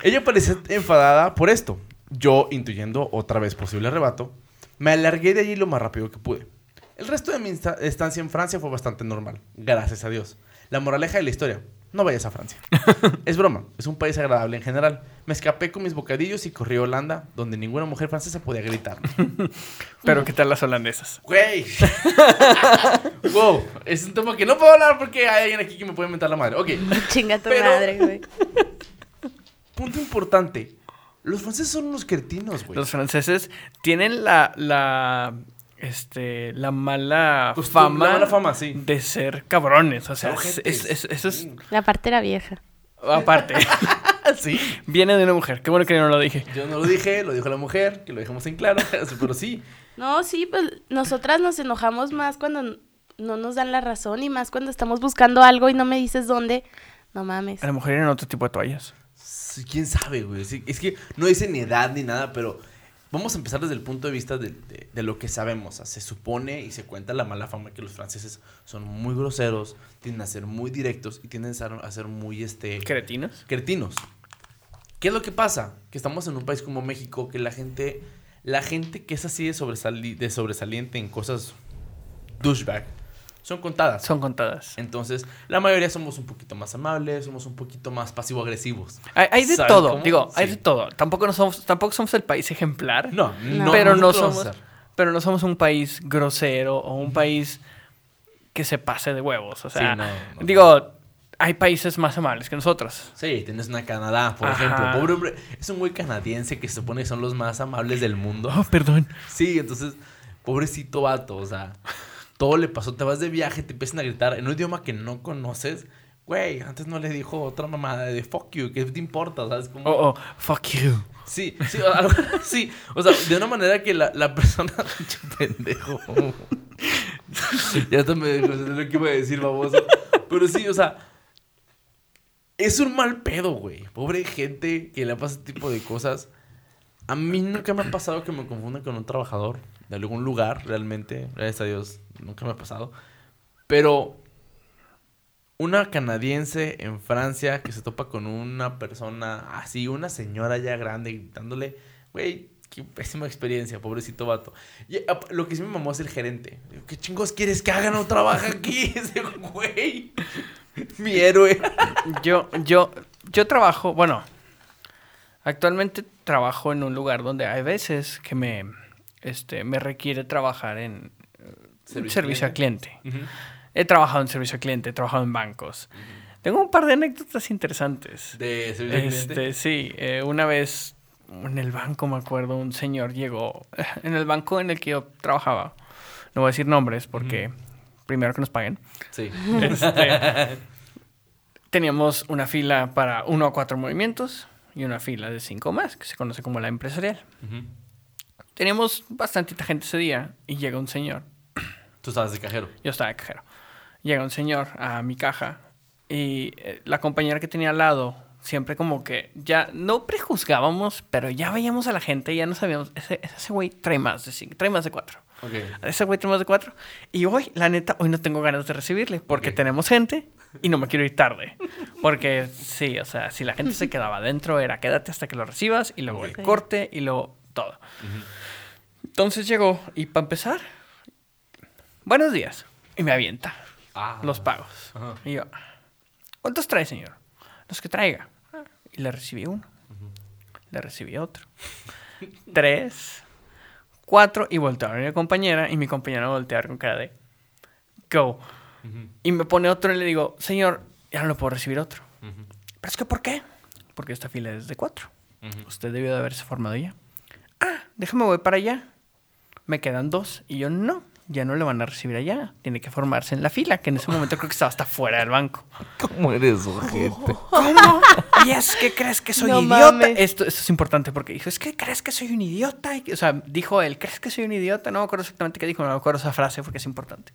Ella parecía enfadada por esto. Yo, intuyendo otra vez posible arrebato, me alargué de allí lo más rápido que pude. El resto de mi estancia en Francia fue bastante normal, gracias a Dios. La moraleja de la historia, no vayas a Francia. es broma, es un país agradable en general. Me escapé con mis bocadillos y corrí a Holanda, donde ninguna mujer francesa podía gritarme. Pero ¿qué tal las holandesas? Güey. wow, es un tema que no puedo hablar porque hay alguien aquí que me puede mentar la madre. Ok, Chinga tu Pero- madre, güey. punto importante. Los franceses son unos cretinos, güey. Los franceses tienen la, la, este, la mala Pues, fama, la mala fama, sí. de ser cabrones. O sea, es- es- eso es La parte era vieja. aparte. sí. Viene de una mujer. Qué bueno que yo no lo dije. Yo no lo dije, lo dijo la mujer, que lo dejamos en claro, pero sí. No, sí, pues nosotras nos enojamos más cuando no nos dan la razón y más cuando estamos buscando algo y no me dices dónde. No mames. A lo mejor eran otro tipo de toallas. Sí, ¿Quién sabe, güey? Sí, es que no dice ni edad ni nada, pero vamos a empezar desde el punto de vista de, de- de lo que sabemos. O sea, se supone y se cuenta la mala fama que los franceses son muy groseros, tienden a ser muy directos y tienden a ser, a ser muy este, ¿Cretinos? cretinos. ¿Qué es lo que pasa? Que estamos en un país como México que la gente, la gente que es así de, sobresali- de sobresaliente en cosas douchebag son contadas. Son contadas. Entonces, la mayoría somos un poquito más amables, somos un poquito más pasivo-agresivos. Hay, hay de ¿Sabes todo, cómo? digo, hay de todo. Tampoco, no somos, tampoco somos el país ejemplar, No, no, pero, no somos, ser. pero no somos un país grosero o un país que se pase de huevos. O sea, Sí, no. digo, hay países más amables que nosotros. Sí, tienes una Canadá, por Ajá. ejemplo. Pobre hombre, es un güey canadiense que se supone que son los más amables del mundo. Oh, perdón. Sí, entonces, pobrecito vato, o sea, todo le pasó. Te vas de viaje, te empiezan a gritar en un idioma que no conoces. Güey, antes no le dicho otra mamada de fuck you, ¿qué te importa? ¿Sabes? Como... Oh, oh, fuck you. Sí, sí, algo así. O sea, de una manera que la, la persona. Pendejo. ya hasta me lo que iba a decir, baboso. Pero sí, o sea. Es un mal pedo, güey. Pobre gente que le pasa este tipo de cosas. A mí nunca me ha pasado que me confundan con un trabajador de algún lugar, realmente. Gracias a Dios, nunca me ha pasado. Pero una canadiense en Francia que se topa con una persona así, una señora ya grande, gritándole, güey, qué pésima experiencia, pobrecito vato. Y lo que sí me mamó es el gerente. ¿Qué chingos quieres que haga? No trabaja aquí ese güey. Mi héroe. Yo, yo, yo trabajo, bueno, actualmente trabajo en un lugar donde hay veces que me, este, me requiere trabajar en Servicio servicio, a cliente. He trabajado en servicio al cliente, he trabajado en bancos. Tengo un par de anécdotas interesantes. De servicio al Este, cliente. sí, eh, una vez en el banco, me acuerdo, un señor llegó, en el banco en el que yo trabajaba, no voy a decir nombres porque primero que nos paguen, Sí. este, teníamos una fila para uno a cuatro movimientos y una fila de cinco más, que se conoce como la empresarial. Ujú. Teníamos bastantita gente ese día y llega un señor Tú estabas de cajero. yo estaba de cajero. Llega un señor a mi caja y eh, la compañera que tenía al lado, siempre como que ya no prejuzgábamos, pero ya veíamos a la gente y ya no sabíamos, ese, ese güey trae más de cinco, trae más de cuatro. Ok. Ese güey trae más de cuatro. Y hoy, la neta, hoy no tengo ganas de recibirle porque tenemos gente y no me quiero ir tarde. Porque sí, o sea, si la gente se quedaba adentro era quédate hasta que lo recibas y luego el corte y luego todo. Entonces llegó y para empezar, buenos días. Y me avienta Ah. los pagos. Y yo, ¿cuántos trae, señor? Los que traiga. Y le recibí uno. Le recibí otro. Tres. Cuatro. Y volteo a mi compañera. Y mi compañera voltea a ver con cara de... Go. Y me pone otro y le digo, señor, ya no lo puedo recibir otro. ¿Pero es que por qué? Porque esta fila es de cuatro. Usted debió de haberse formado ya. Ah, déjame voy para allá. Me quedan dos. Y yo, no, ya no le van a recibir allá. Tiene que formarse en la fila, que en ese momento creo que estaba hasta fuera del banco. ¿Cómo eres, ojete? ¿Cómo? ¿Y es que crees que soy No idiota? mames. Esto, esto es importante porque dijo, es que crees que soy un idiota. O sea, dijo él, ¿crees que soy un idiota? No me acuerdo exactamente qué dijo, no me acuerdo esa frase porque es importante.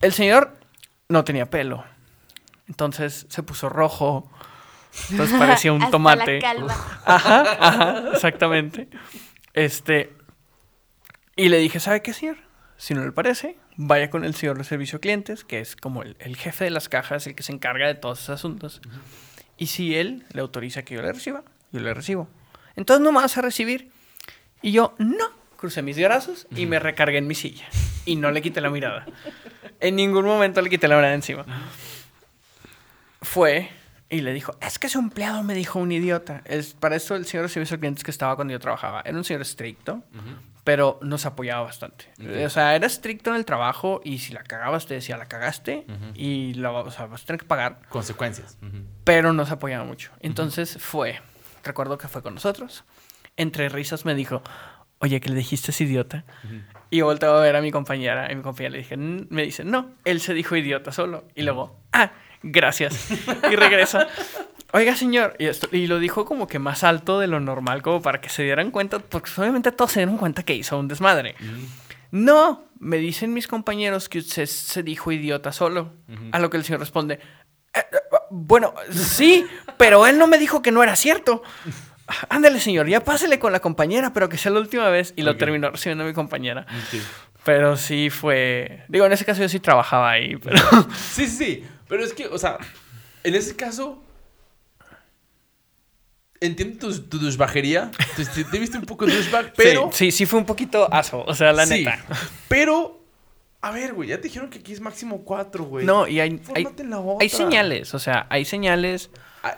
El señor no tenía pelo. Entonces se puso rojo. Entonces parecía un Hasta tomate. la calva. Ajá, ajá, exactamente. Este. Y le dije, ¿sabe qué, señor? Si no le parece, vaya con el señor de servicio a clientes, que es como el, el jefe de las cajas, el que se encarga de todos esos asuntos. Y si él le autoriza que yo le reciba, yo le recibo. Entonces no me vas a recibir. Y yo, no. Crucé mis brazos y me recargué en mi silla. Y no le quité la mirada. En ningún momento le quité la mirada encima. Fue y le dijo, es que su empleado me dijo un idiota. Es, para eso el señor servicio al clientes que estaba cuando yo trabajaba era un señor estricto, pero nos apoyaba bastante. O sea, era estricto en el trabajo y si la cagabas te decía, la cagaste y la, o sea, vas a tener que pagar Consecuencias. Pero nos apoyaba mucho. Entonces fue, recuerdo que fue con nosotros, entre risas me dijo, oye, que le dijiste es idiota. Y yo volteo a ver a mi compañera y mi compañera le dije, "N- me dice, no, él se dijo idiota solo. Y luego, ah, gracias. Y regresa. Oiga, señor, y, esto, y lo dijo como que más alto de lo normal, como para que se dieran cuenta, porque obviamente todos se dieron cuenta que hizo un desmadre. No, me dicen mis compañeros que usted se dijo idiota solo. A lo que el señor responde, "Eh, eh, bueno, sí, pero él no me dijo que no era cierto. Ándale señor, ya pásele con la compañera, pero que sea la última vez. Y lo Ok. terminó recibiendo mi compañera. Sí. Pero sí fue... Digo, en ese caso yo sí trabajaba ahí, pero... sí, sí, sí. Pero es que, o sea, en ese caso. Entiendo tu, tu douchebajería. Te, te- te viste un poco douchebag, pero. Sí, sí, sí fue un poquito aso, o sea, la Sí, neta. Pero. A ver, güey, ya te dijeron que aquí es máximo cuatro, güey. No, y hay, hay, hay señales, o sea, hay señales...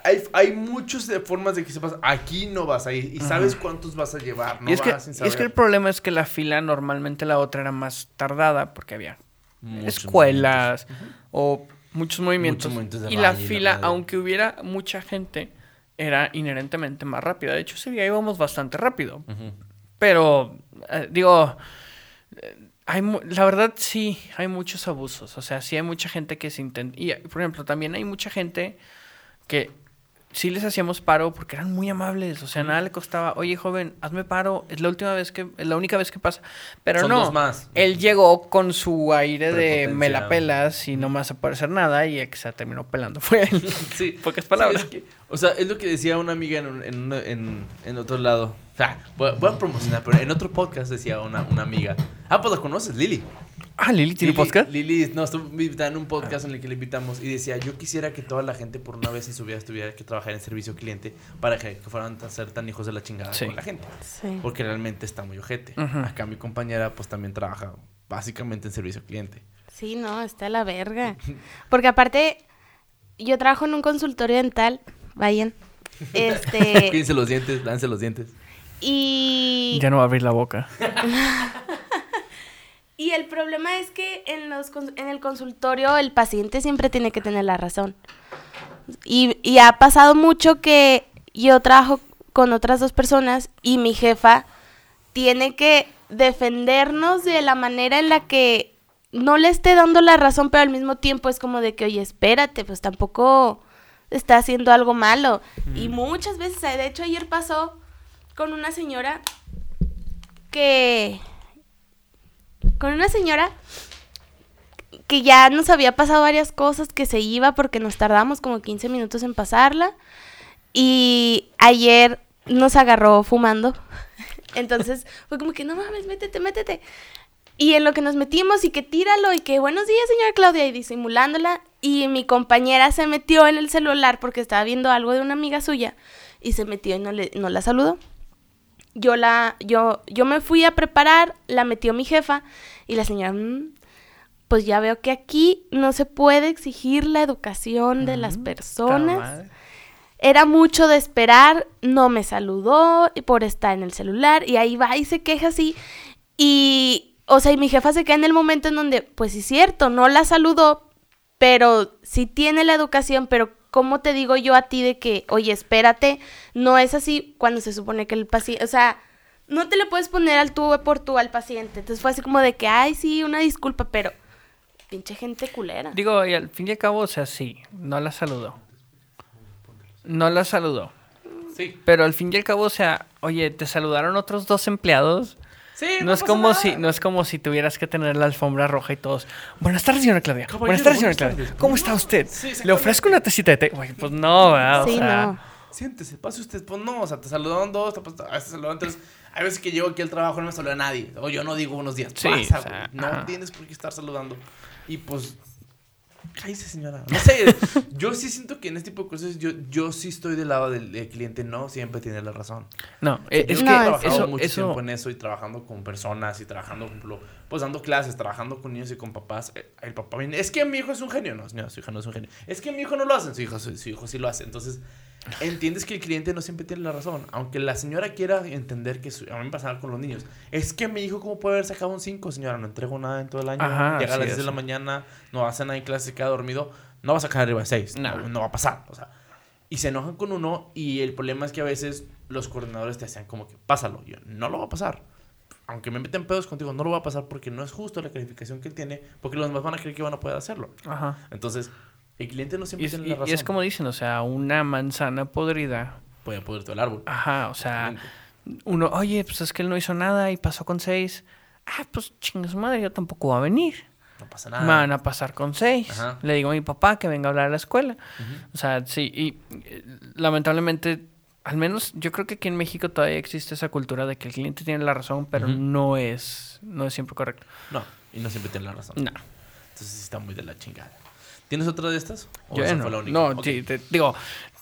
Hay, hay, muchas formas de que sepas, aquí no vas a ir y sabes cuántos vas a llevar, no y, es que, vas sin y es que el saber. problema es que la fila normalmente la otra era más tardada porque había Muchos escuelas o muchos movimientos. y la fila, aunque hubiera mucha gente, era inherentemente más rápida. De hecho, ese día íbamos bastante rápido. Pero, eh, digo, eh, hay, la verdad sí, hay muchos abusos. O sea, sí hay mucha gente que se intenta... Y, por ejemplo, también hay mucha gente que sí les hacíamos paro porque eran muy amables. O sea, nada le costaba, oye, joven, hazme paro. Es la última vez que... Es la única vez que pasa. Pero Son no. dos más. Él llegó con su aire de me la pelas y no me vas a poder hacer nada y se terminó pelando fue él. Sí. Pocas Sí, palabras. es que- o sea, es lo que decía una amiga en, en, en, en otro lado. O sea, voy, a- voy a promocionar, pero en otro podcast decía una, una amiga. Ah, pues la conoces, Lili. Ah, Lili tiene Lili- podcast. Lili, no, estuvo invitada en un podcast en el que le invitamos y decía, yo quisiera que toda la gente por una vez en su vida tuviera que trabajar en servicio cliente para que, que fueran a ser tan hijos de la chingada Sí. con la gente. Sí. Porque realmente está muy ojete. Acá mi compañera pues también trabaja básicamente en servicio cliente. Sí, no, está la verga. Porque aparte, yo trabajo en un consultorio dental, vayan. Este, Cuídense los dientes, lánse los dientes. y, Ya no va a abrir la boca. y el problema es que en, los, en el consultorio el paciente siempre tiene que tener la razón. Y, y ha pasado mucho que yo trabajo con otras dos personas y mi jefa tiene que defendernos de la manera en la que no le esté dando la razón, pero al mismo tiempo es como de que, oye, espérate, pues tampoco está haciendo algo malo. Y muchas veces, de hecho ayer pasó con una señora que... Con una señora que ya nos había pasado varias cosas, que se iba porque nos tardamos como 15 minutos en pasarla. Y ayer nos agarró fumando. Entonces fue como que no mames, métete, métete. Y en lo que nos metimos y que tíralo y que buenos días, señora Claudia, y disimulándola. Y mi compañera se metió en el celular porque estaba viendo algo de una amiga suya y se metió y no, le, no la saludó. Yo la, yo, yo me fui a preparar, la metió mi jefa y la señora, "Mm, pues ya veo que aquí no se puede exigir la educación de las personas. Era mucho de esperar, no me saludó y por estar en el celular y ahí va y se queja así. Y, o sea, y mi jefa se queda en el momento en donde, pues sí es cierto, no la saludó, pero sí tiene la educación, pero ¿cómo te digo yo a ti de que, oye, espérate, no es así cuando se supone que el paciente, o sea, no te le puedes poner al tú por tú al paciente. Entonces fue así como de que, ay, sí, una disculpa, pero pinche gente culera. Digo, y al fin y al cabo, o sea, sí, no la saludó. No la saludó. Sí. Pero al fin y al cabo, o sea, oye, te saludaron otros dos empleados. Sí, No, es como nada. si, no es como si tuvieras que tener la alfombra roja y todos. Buenas tardes, señora Claudia. Caballero, buenas tardes, señora buenas Claudia. tardes. ¿Cómo está usted? Sí, Le ofrezco una tacita de té. Pues no, ¿verdad? O Sí, sea, no. Siéntese, pase usted. Pues no, o sea, te saludaron dos, te, a veces saludaron tres. Hay veces que llego aquí al trabajo y no me saluda a nadie. O yo no digo buenos días. Sí, Pasa, o sea, güey. No ajá. tienes por qué estar saludando. Y pues. Cállese, señora. No sé. yo sí siento que en este tipo de cosas yo, yo sí estoy del lado del, del cliente. No siempre tiene la razón. No, eh, Yo es he que No, es- trabajado eso, mucho eso, tiempo en eso y trabajando con personas y trabajando, por ejemplo, pues dando clases, trabajando con niños y con papás. Eh, El papá viene, es que mi hijo es un genio. No, señora, su hijo no es un genio. Es que mi hijo no lo hace, su hijo, su, su hijo sí lo hace. Entonces, entiendes que el cliente no siempre tiene la razón. Aunque la señora quiera entender que su- a mí me pasaba con los niños. Es que mi hijo, ¿cómo puede haber sacado un 5, señora? No entrego nada en todo el año. Ajá, Llega a las sí, 10 de la mañana, no hace nada en clase, se queda dormido. No va a sacar arriba de 6. No. No, no va a pasar. O sea, y se enojan con uno y el problema es que a veces los coordinadores te hacían como que pásalo. Yo, no lo va a pasar. Aunque me meten pedos contigo, no lo va a pasar porque no es justo la calificación que él tiene, porque los demás van a creer que van a poder hacerlo. Ajá. Entonces, el cliente no Y siempre es, tiene y- la y razón. es como dicen, o sea, una manzana podrida. Puede poder todo el árbol. Ajá, o sea, uno, oye, pues es que él no hizo nada y pasó con seis. Ah, pues chinga su madre, yo tampoco va a venir. No pasa Me nada. van a pasar con seis. Ajá. Le digo a mi papá que venga a hablar a la escuela. O sea, sí, y eh, lamentablemente al menos yo creo que aquí en México todavía existe esa cultura de que el cliente tiene la razón, pero no es no es siempre correcto. No, y no siempre tiene la razón. No. Entonces está muy de la chingada. ¿Tienes otra de estas? ¿O Yo esa no. fue la única? No, sí, te- digo,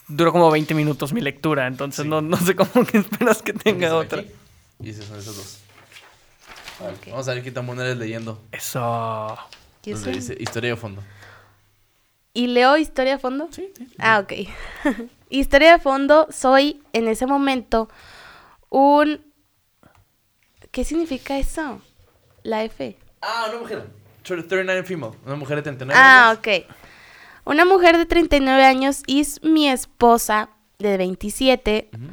duró como 20 minutos mi lectura, entonces Sí. no, no sé cómo que esperas que tenga otra. aquí, Y esas son esas dos. Vamos a ver qué tan buena eres leyendo. Eso. Soy- dice historia de fondo. ¿Y leo historia de fondo? Sí, sí. Ah, ok. historia de fondo, soy en ese momento un... ¿Qué significa eso? La F. Ah, una mujer. 39 female. Una mujer de 39 Ah, años. ok. Una mujer de 39 años y es mi esposa de 27. Ujú,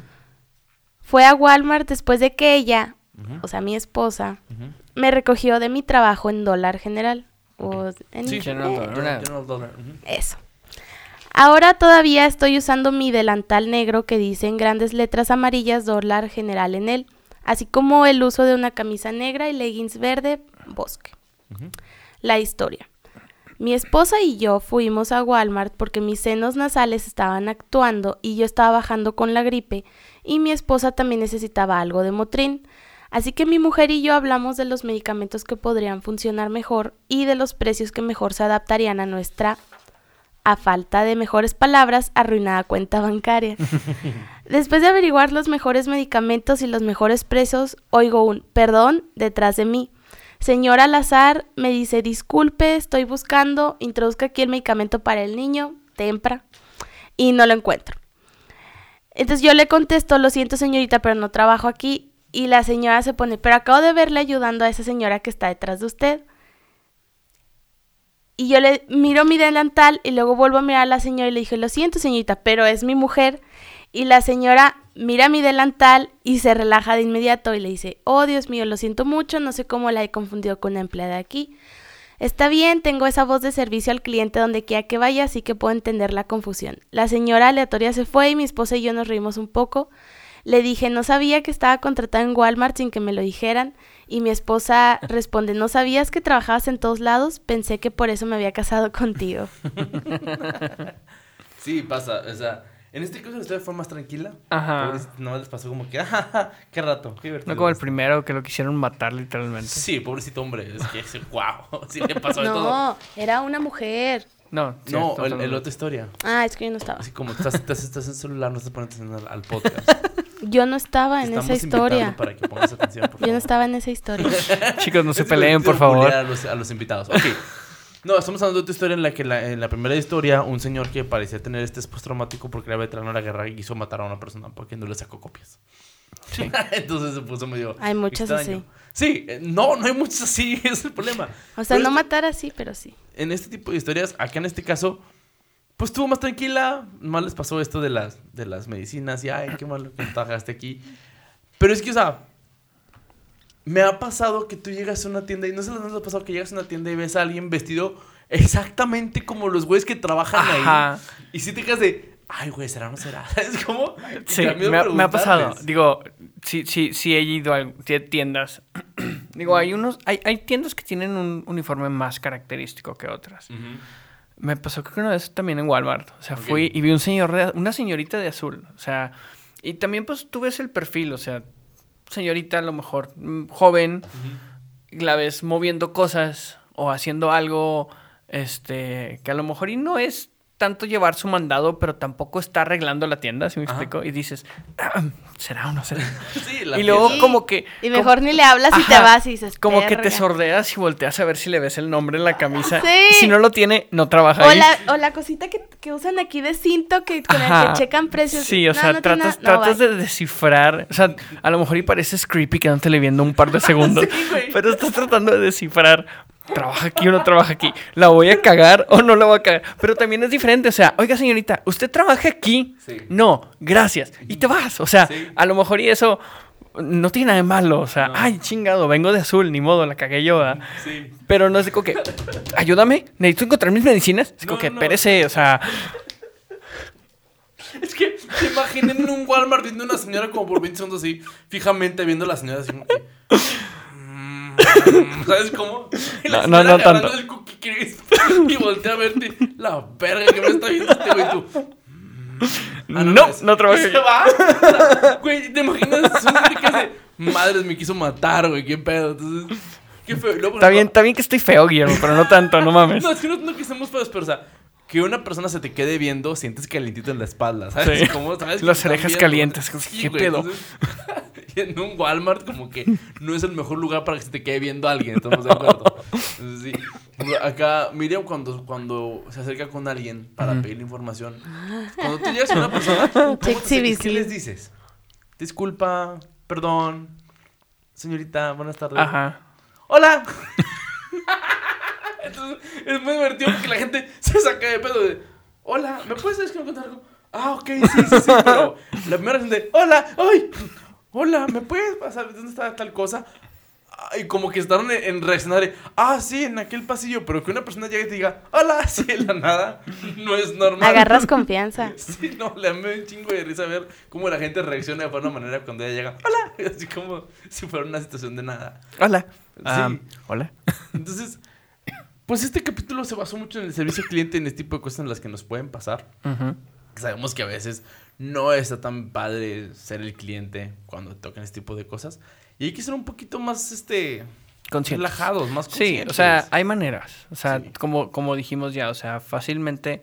Fue a Walmart después de que ella, o sea, mi esposa, me recogió de mi trabajo en dólar general. O en Sí, General eh, Dollar. General- General Dollar. Eso. Ahora todavía estoy usando mi delantal negro que dice en grandes letras amarillas dólar general en él, así como el uso de una camisa negra y leggings verde bosque. La historia. Mi esposa y yo fuimos a Walmart porque mis senos nasales estaban actuando y yo estaba bajando con la gripe y mi esposa también necesitaba algo de Motrin. Así que mi mujer y yo hablamos de los medicamentos que podrían funcionar mejor y de los precios que mejor se adaptarían a nuestra, a falta de mejores palabras, arruinada cuenta bancaria. Después de averiguar los mejores medicamentos y los mejores precios, oigo un perdón detrás de mí. Señora Lazar me dice, disculpe, estoy buscando, introduzca aquí el medicamento para el niño, tempra, y no lo encuentro. Entonces yo le contesto, lo siento señorita, pero no trabajo aquí. Y la señora se pone, pero acabo de verle ayudando a esa señora que está detrás de usted. Y yo le miro mi delantal y luego vuelvo a mirar a la señora y le dije, lo siento señorita, pero es mi mujer. Y la señora mira mi delantal y se relaja de inmediato y le dice, oh Dios mío, lo siento mucho, no sé cómo la he confundido con una empleada aquí. Está bien, tengo esa voz de servicio al cliente donde quiera que vaya, así que puedo entender la confusión. La señora aleatoria se fue y mi esposa y yo nos reímos un poco. Le dije, no sabía que estaba contratada en Walmart sin que me lo dijeran. Y mi esposa responde, ¿no sabías que trabajabas en todos lados? Pensé que por eso me había casado contigo. Sí, pasa. O sea, en este caso la historia fue más tranquila. Ajá. No les pasó como que, "Ajaja, qué rato, qué divertido. No como el primero que lo quisieron matar literalmente. Sí, pobrecito hombre. Es que, ese- wow, sí le pasó de todo. No, era una mujer. No, sí, No, el, el otra historia. Ah, es que yo no estaba. Así como estás, estás, estás en el celular, no estás poniendo atención al, al podcast. Yo no estaba en Estamos esa historia. Para que pongas atención, por Yo no favor. estaba en esa historia. Chicos, no se Es peleen, por favor. A los, a los invitados. Ok. No, estamos hablando de otra historia en la que la, en la primera historia un señor que parecía tener este postraumático porque era veterano de la guerra y quiso matar a una persona porque no le sacó copias. Sí. Entonces se puso medio Hay muchas extraño. así. Sí, eh, no, no hay muchas así, es el problema. O sea, Pero no matar así, pero sí. en este tipo de historias, acá en este caso, pues estuvo más tranquila. Más les pasó esto de las, de las medicinas y, ay, qué malo que trabajaste aquí. Pero es que, o sea, me ha pasado que tú llegas a una tienda y no sé les ha pasado que llegas a una tienda y ves a alguien vestido exactamente como los güeyes que trabajan Ajá. ahí. Y si te quedas de, ay, güey, ¿será o no será? Es como. y Sí, me ha, me ha pasado. Digo, sí, sí, sí he ido a tie- tiendas. Digo, hay unos, hay, hay tiendas que tienen un uniforme más característico que otras. Me pasó creo que una vez también en Walmart. O sea, fui y vi un señor, una señorita de azul. O sea, y también pues tú ves el perfil, o sea, señorita a lo mejor mm, joven, la ves moviendo cosas o haciendo algo, este, que a lo mejor y no es tanto llevar su mandado, pero tampoco está arreglando la tienda, ¿sí me Ajá. explico? Y dices, "Ah, ¿será o no será? Sí, la y luego como que... Y como- mejor ni le hablas y te vas y dices. Como que te sordeas y volteas a ver si le ves el nombre en la camisa. Sí. Y si no lo tiene, no trabaja O ahí. la, o la cosita que, que usan aquí de cinto que con el Ajá. que checan precios. Sí, o No, sea, no tiene tratas, no, tratas de descifrar. O sea, a lo mejor y pareces creepy quedándote viendo un par de segundos. Sí, güey. pero estás tratando de descifrar. ¿Trabaja aquí o no trabaja aquí? ¿La voy a cagar o no la voy a cagar? Pero también es diferente. O sea, oiga, señorita, ¿usted trabaja aquí? Sí. No, gracias. Y te vas. O sea, Sí. a lo mejor y eso no tiene nada de malo. O sea, No. ay, chingado, vengo de azul, ni modo, la cagué yo. Sí. Pero no es de como que, ayúdame, necesito encontrar mis medicinas. Es como No, que, no. espérese, o sea, Es que te imaginen en un Walmart viendo una señora como por 20 segundos así, fijamente viendo a la señora así como que. Mm, ¿Sabes cómo? No, no, no tanto. el Cookie Crisp y voltea a verte. La verga que me está viendo este güey tú. Ah, no, es- no trabajé se va. O sea, Güey, ¿te imaginas? Que hace, madres, me quiso matar, güey, qué pedo. Entonces, qué feo. Luego, Está bien, está bien que estoy feo, Guillermo, pero no tanto, no mames. No, es que no, no que estemos feos, pero o sea, que una persona se te quede viendo, sientes calientito en la espalda, ¿sabes? Sí. Las orejas calientes, ¿qué pedo? entonces, en un Walmart, como que no es el mejor lugar para que se te quede viendo alguien, ¿estamos de acuerdo? Entonces, sí. Acá, Miriam, cuando, cuando se acerca con alguien para pedirle información, cuando tú llegas a una persona, ¿cómo te acercas? ¿qué les dices? Disculpa, perdón, señorita, buenas tardes. Ajá. ¡Hola! Entonces, es muy divertido porque la gente se saca de pedo de Hola, ¿me puedes decir que me contar algo? Ah, ok, sí, sí, sí, pero la primera gente, hola, ay, hola, ¿me puedes pasar dónde está tal cosa? Ah, Y como que estaron en, en reaccionar de, ah, sí, en aquel pasillo, pero que una persona llegue y te diga, hola, así en la nada, no es normal. Agarras confianza. Sí, no, le da un chingo de risa ver cómo la gente reacciona de buena manera cuando ella llega, hola, así como si fuera una situación de nada. Hola. Sí. Ah, hola. Entonces, pues este capítulo se basó mucho en el servicio al cliente, en este tipo de cosas en las que nos pueden pasar. Ujú. Sabemos que a veces no está tan padre ser el cliente cuando tocan este tipo de cosas. Y hay que ser un poquito más, este, Conscientes. relajados, más Sí, conscientes. o sea, hay maneras. O sea, Sí. como, como dijimos ya, o sea, fácilmente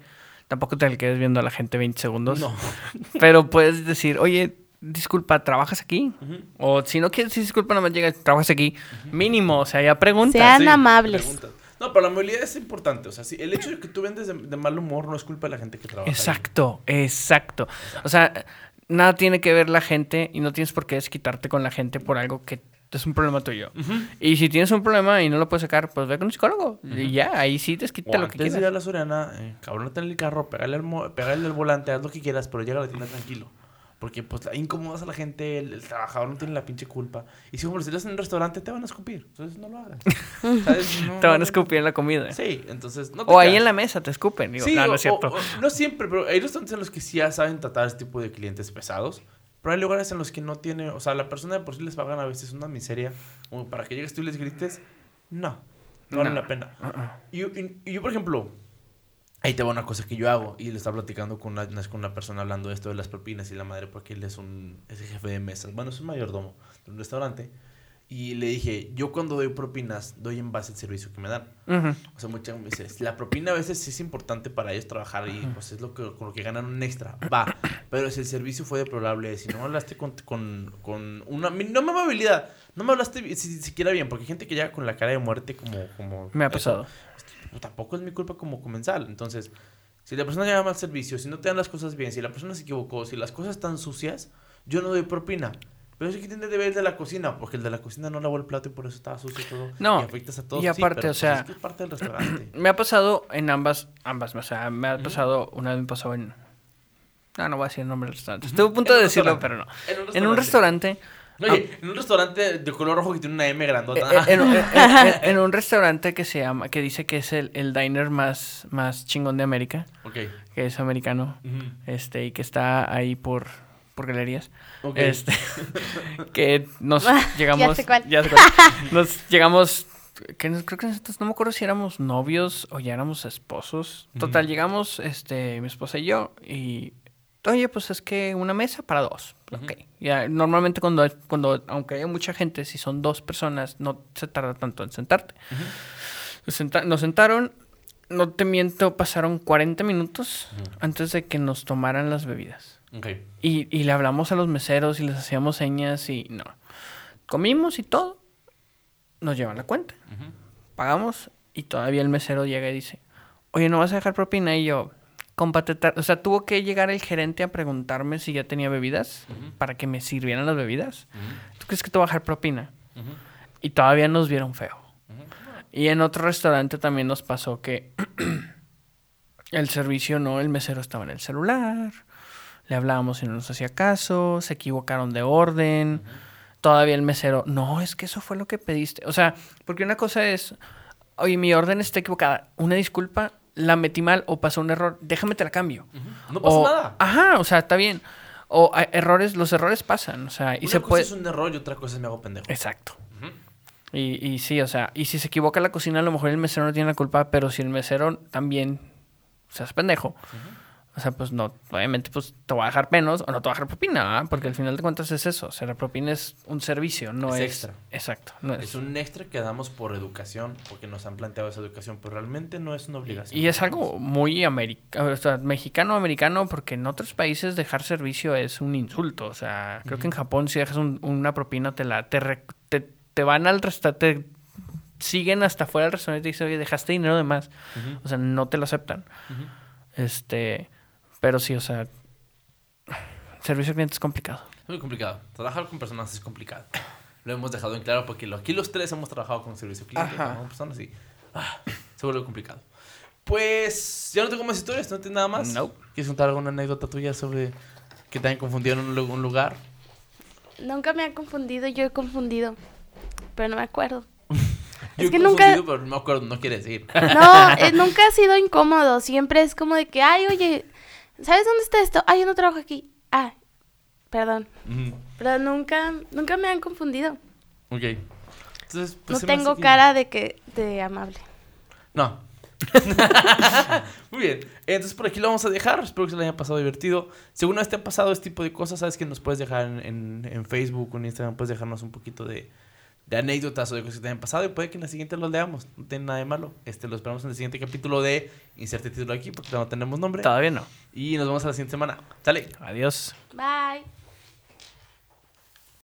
tampoco te quedes viendo a la gente 20 segundos. No. Pero puedes decir, oye, disculpa, ¿trabajas aquí? Ujú. O si no quieres decir disculpa, nada más llega, ¿trabajas aquí? Mínimo, o sea, ya preguntas. Sean Sí, amables. preguntas. No, pero la movilidad es importante. O sea, sí, el hecho de que tú vendes de, de mal humor no es culpa de la gente que trabaja. ahí. Exacto, exacto. O sea, nada tiene que ver la gente y no tienes por qué desquitarte con la gente por algo que es un problema tuyo. Y si tienes un problema y no lo puedes sacar, pues ve con un psicólogo. Y ya, ahí sí desquita lo que antes de ir a quieras. la Soriana, eh, cabrónate en el carro, pégale al, mo- pégale al volante, haz lo que quieras, pero llega a la tienda tranquilo. Porque pues la- incomodas a la gente, el, el trabajador no tiene la pinche culpa. Y si estás en un restaurante, te van a escupir. Entonces no lo hagas. ¿Sabes? No, Te van no, a escupir en la comida. Sí, entonces no te O ahí quedas. en la mesa te escupen. Digo, Sí, no, no o- es cierto. o- o- no siempre, pero hay restaurantes en los que sí ya saben tratar este tipo de clientes pesados. Pero hay lugares en los que no tiene, o sea, la persona de por sí les pagan a veces una miseria, como para que llegues tú y les grites, no, no vale No. la pena. Uh-uh. Y, yo- y- y yo, por ejemplo, ahí te va una cosa que yo hago, y le estaba platicando con una, con una persona hablando de esto de las propinas y la madre, porque él es un es el jefe de mesas, bueno, es un mayordomo de un restaurante, y le dije, yo cuando doy propinas, doy en base al servicio que me dan. Ujú. O sea, mucha me dice, la propina a veces sí es importante para ellos trabajar y pues es lo que, con lo que ganan un extra. Va, pero si el servicio fue deplorable, si no hablaste con, con, con una... No me amabilidad, no me hablaste si, siquiera bien, porque hay gente que llega con la cara de muerte como... como Me ha eso. Pues, tampoco es mi culpa como comensal. Entonces, si la persona llega mal servicio, si no te dan las cosas bien, si la persona se equivocó, si las cosas están sucias, yo no doy propina. Pero eso que tiene que ver el de la cocina, porque el de la cocina no lavó el plato y por eso estaba sucio todo. No, Y afectas a todos. y sí, aparte, pero, o pues, sea- es que es parte del restaurante. Me ha pasado en ambas, ambas, o sea, me ha pasado, una vez me pasó en... No, no voy a decir el nombre del restaurante. Estuve a punto de decirlo, pero no. En un En un restaurante... Oye, en un restaurante de color rojo que tiene una M eh, grandota. en, en- en- en un restaurante que se llama, que dice que es el, el diner más, más chingón de América, ok. que es americano, este, y que está ahí por, por galerías. Ok. Este, que nos Ah, llegamos. ya sé cuál. ya sé cuál. Nos llegamos. Que nos- creo que nosotros, no me acuerdo si éramos novios o ya éramos esposos. Total, llegamos, este, mi esposa y yo, y. Oye, pues es que una mesa para dos. Ujú. Ok. Ya, normalmente cuando, cuando, aunque haya mucha gente, si son dos personas, no se tarda tanto en sentarte. Nos, senta- nos sentaron, no te miento, pasaron 40 minutos Ujú. antes de que nos tomaran las bebidas. Ok. Y, y le hablamos a los meseros y les hacíamos señas y no. Comimos y todo. Nos llevan la cuenta. Pagamos y todavía el mesero llega y dice, oye, ¿no vas a dejar propina? Y yo, compa, te tar-". o sea, tuvo que llegar el gerente a preguntarme si ya tenía bebidas para que me sirvieran las bebidas. ¿Tú crees que te voy a dejar propina? Y todavía nos vieron feo. Y en otro restaurante también nos pasó que el servicio no, el mesero estaba en el celular, le hablábamos y no nos hacía caso, se equivocaron de orden, todavía el mesero, no, es que eso fue lo que pediste. O sea, porque una cosa es, oye, mi orden está equivocada, una disculpa, la metí mal o pasó un error, déjame te la cambio. No pasa O- nada. Ajá, o sea, está bien. O a- errores, los errores pasan, o sea, y Una se cosa puede... es un error y otra cosa es me hago pendejo. Exacto. Y, y sí, o sea, y si se equivoca la cocina, a lo mejor el mesero no tiene la culpa, pero si el mesero también se hace pendejo, O sea, pues no, obviamente pues te va a dejar menos o no te va a dejar propina, ¿ah? porque al final de cuentas es eso. O sea, la propina es un servicio, no Es es... extra. Exacto. No es, Es un extra que damos por educación, porque nos han planteado esa educación, pero realmente no es una obligación. Y es algo muy americano, o sea, mexicano-americano, porque en otros países dejar servicio es un insulto. O sea, creo que en Japón si dejas un- una propina te la te, re- te, te van al restaurante, te siguen hasta fuera del restaurante y te dicen, oye, dejaste dinero de más. O sea, no te lo aceptan. Este, pero sí, o sea, servicio al cliente es complicado. Es muy complicado. Trabajar con personas es complicado. Lo hemos dejado en claro porque aquí los tres hemos trabajado con servicio al cliente, Ajá. con personas y ah, se vuelve complicado. Pues ya no tengo más historias, no tienes nada más. No. ¿Quieres contar alguna anécdota tuya sobre que te hayan confundido en un, un lugar? Nunca me han confundido, yo he confundido. Pero no me acuerdo. Yo Es que he nunca- confundido, pero no me acuerdo, no quiere decir. No, eh, nunca ha sido incómodo. Siempre es como de que, ay, oye, ¿sabes dónde está esto? Ay, yo no trabajo aquí. Ah, perdón. Pero nunca, nunca me han confundido. Ok. Entonces, pues, no tengo cara de que, de amable. No. Muy bien. Entonces por aquí lo vamos a dejar. Espero que se le haya pasado divertido. Si alguna vez te han pasado este tipo de cosas, sabes que nos puedes dejar en, en- en Facebook o en Instagram. Puedes dejarnos un poquito de, de anécdotas o de cosas que te hayan pasado. Y puede que en la siguiente los leamos. No tiene nada de malo. Este, lo esperamos en el siguiente capítulo de Inserte título aquí porque no tenemos nombre. Todavía no. Y nos vemos a la siguiente semana. Sale. Adiós. Bye.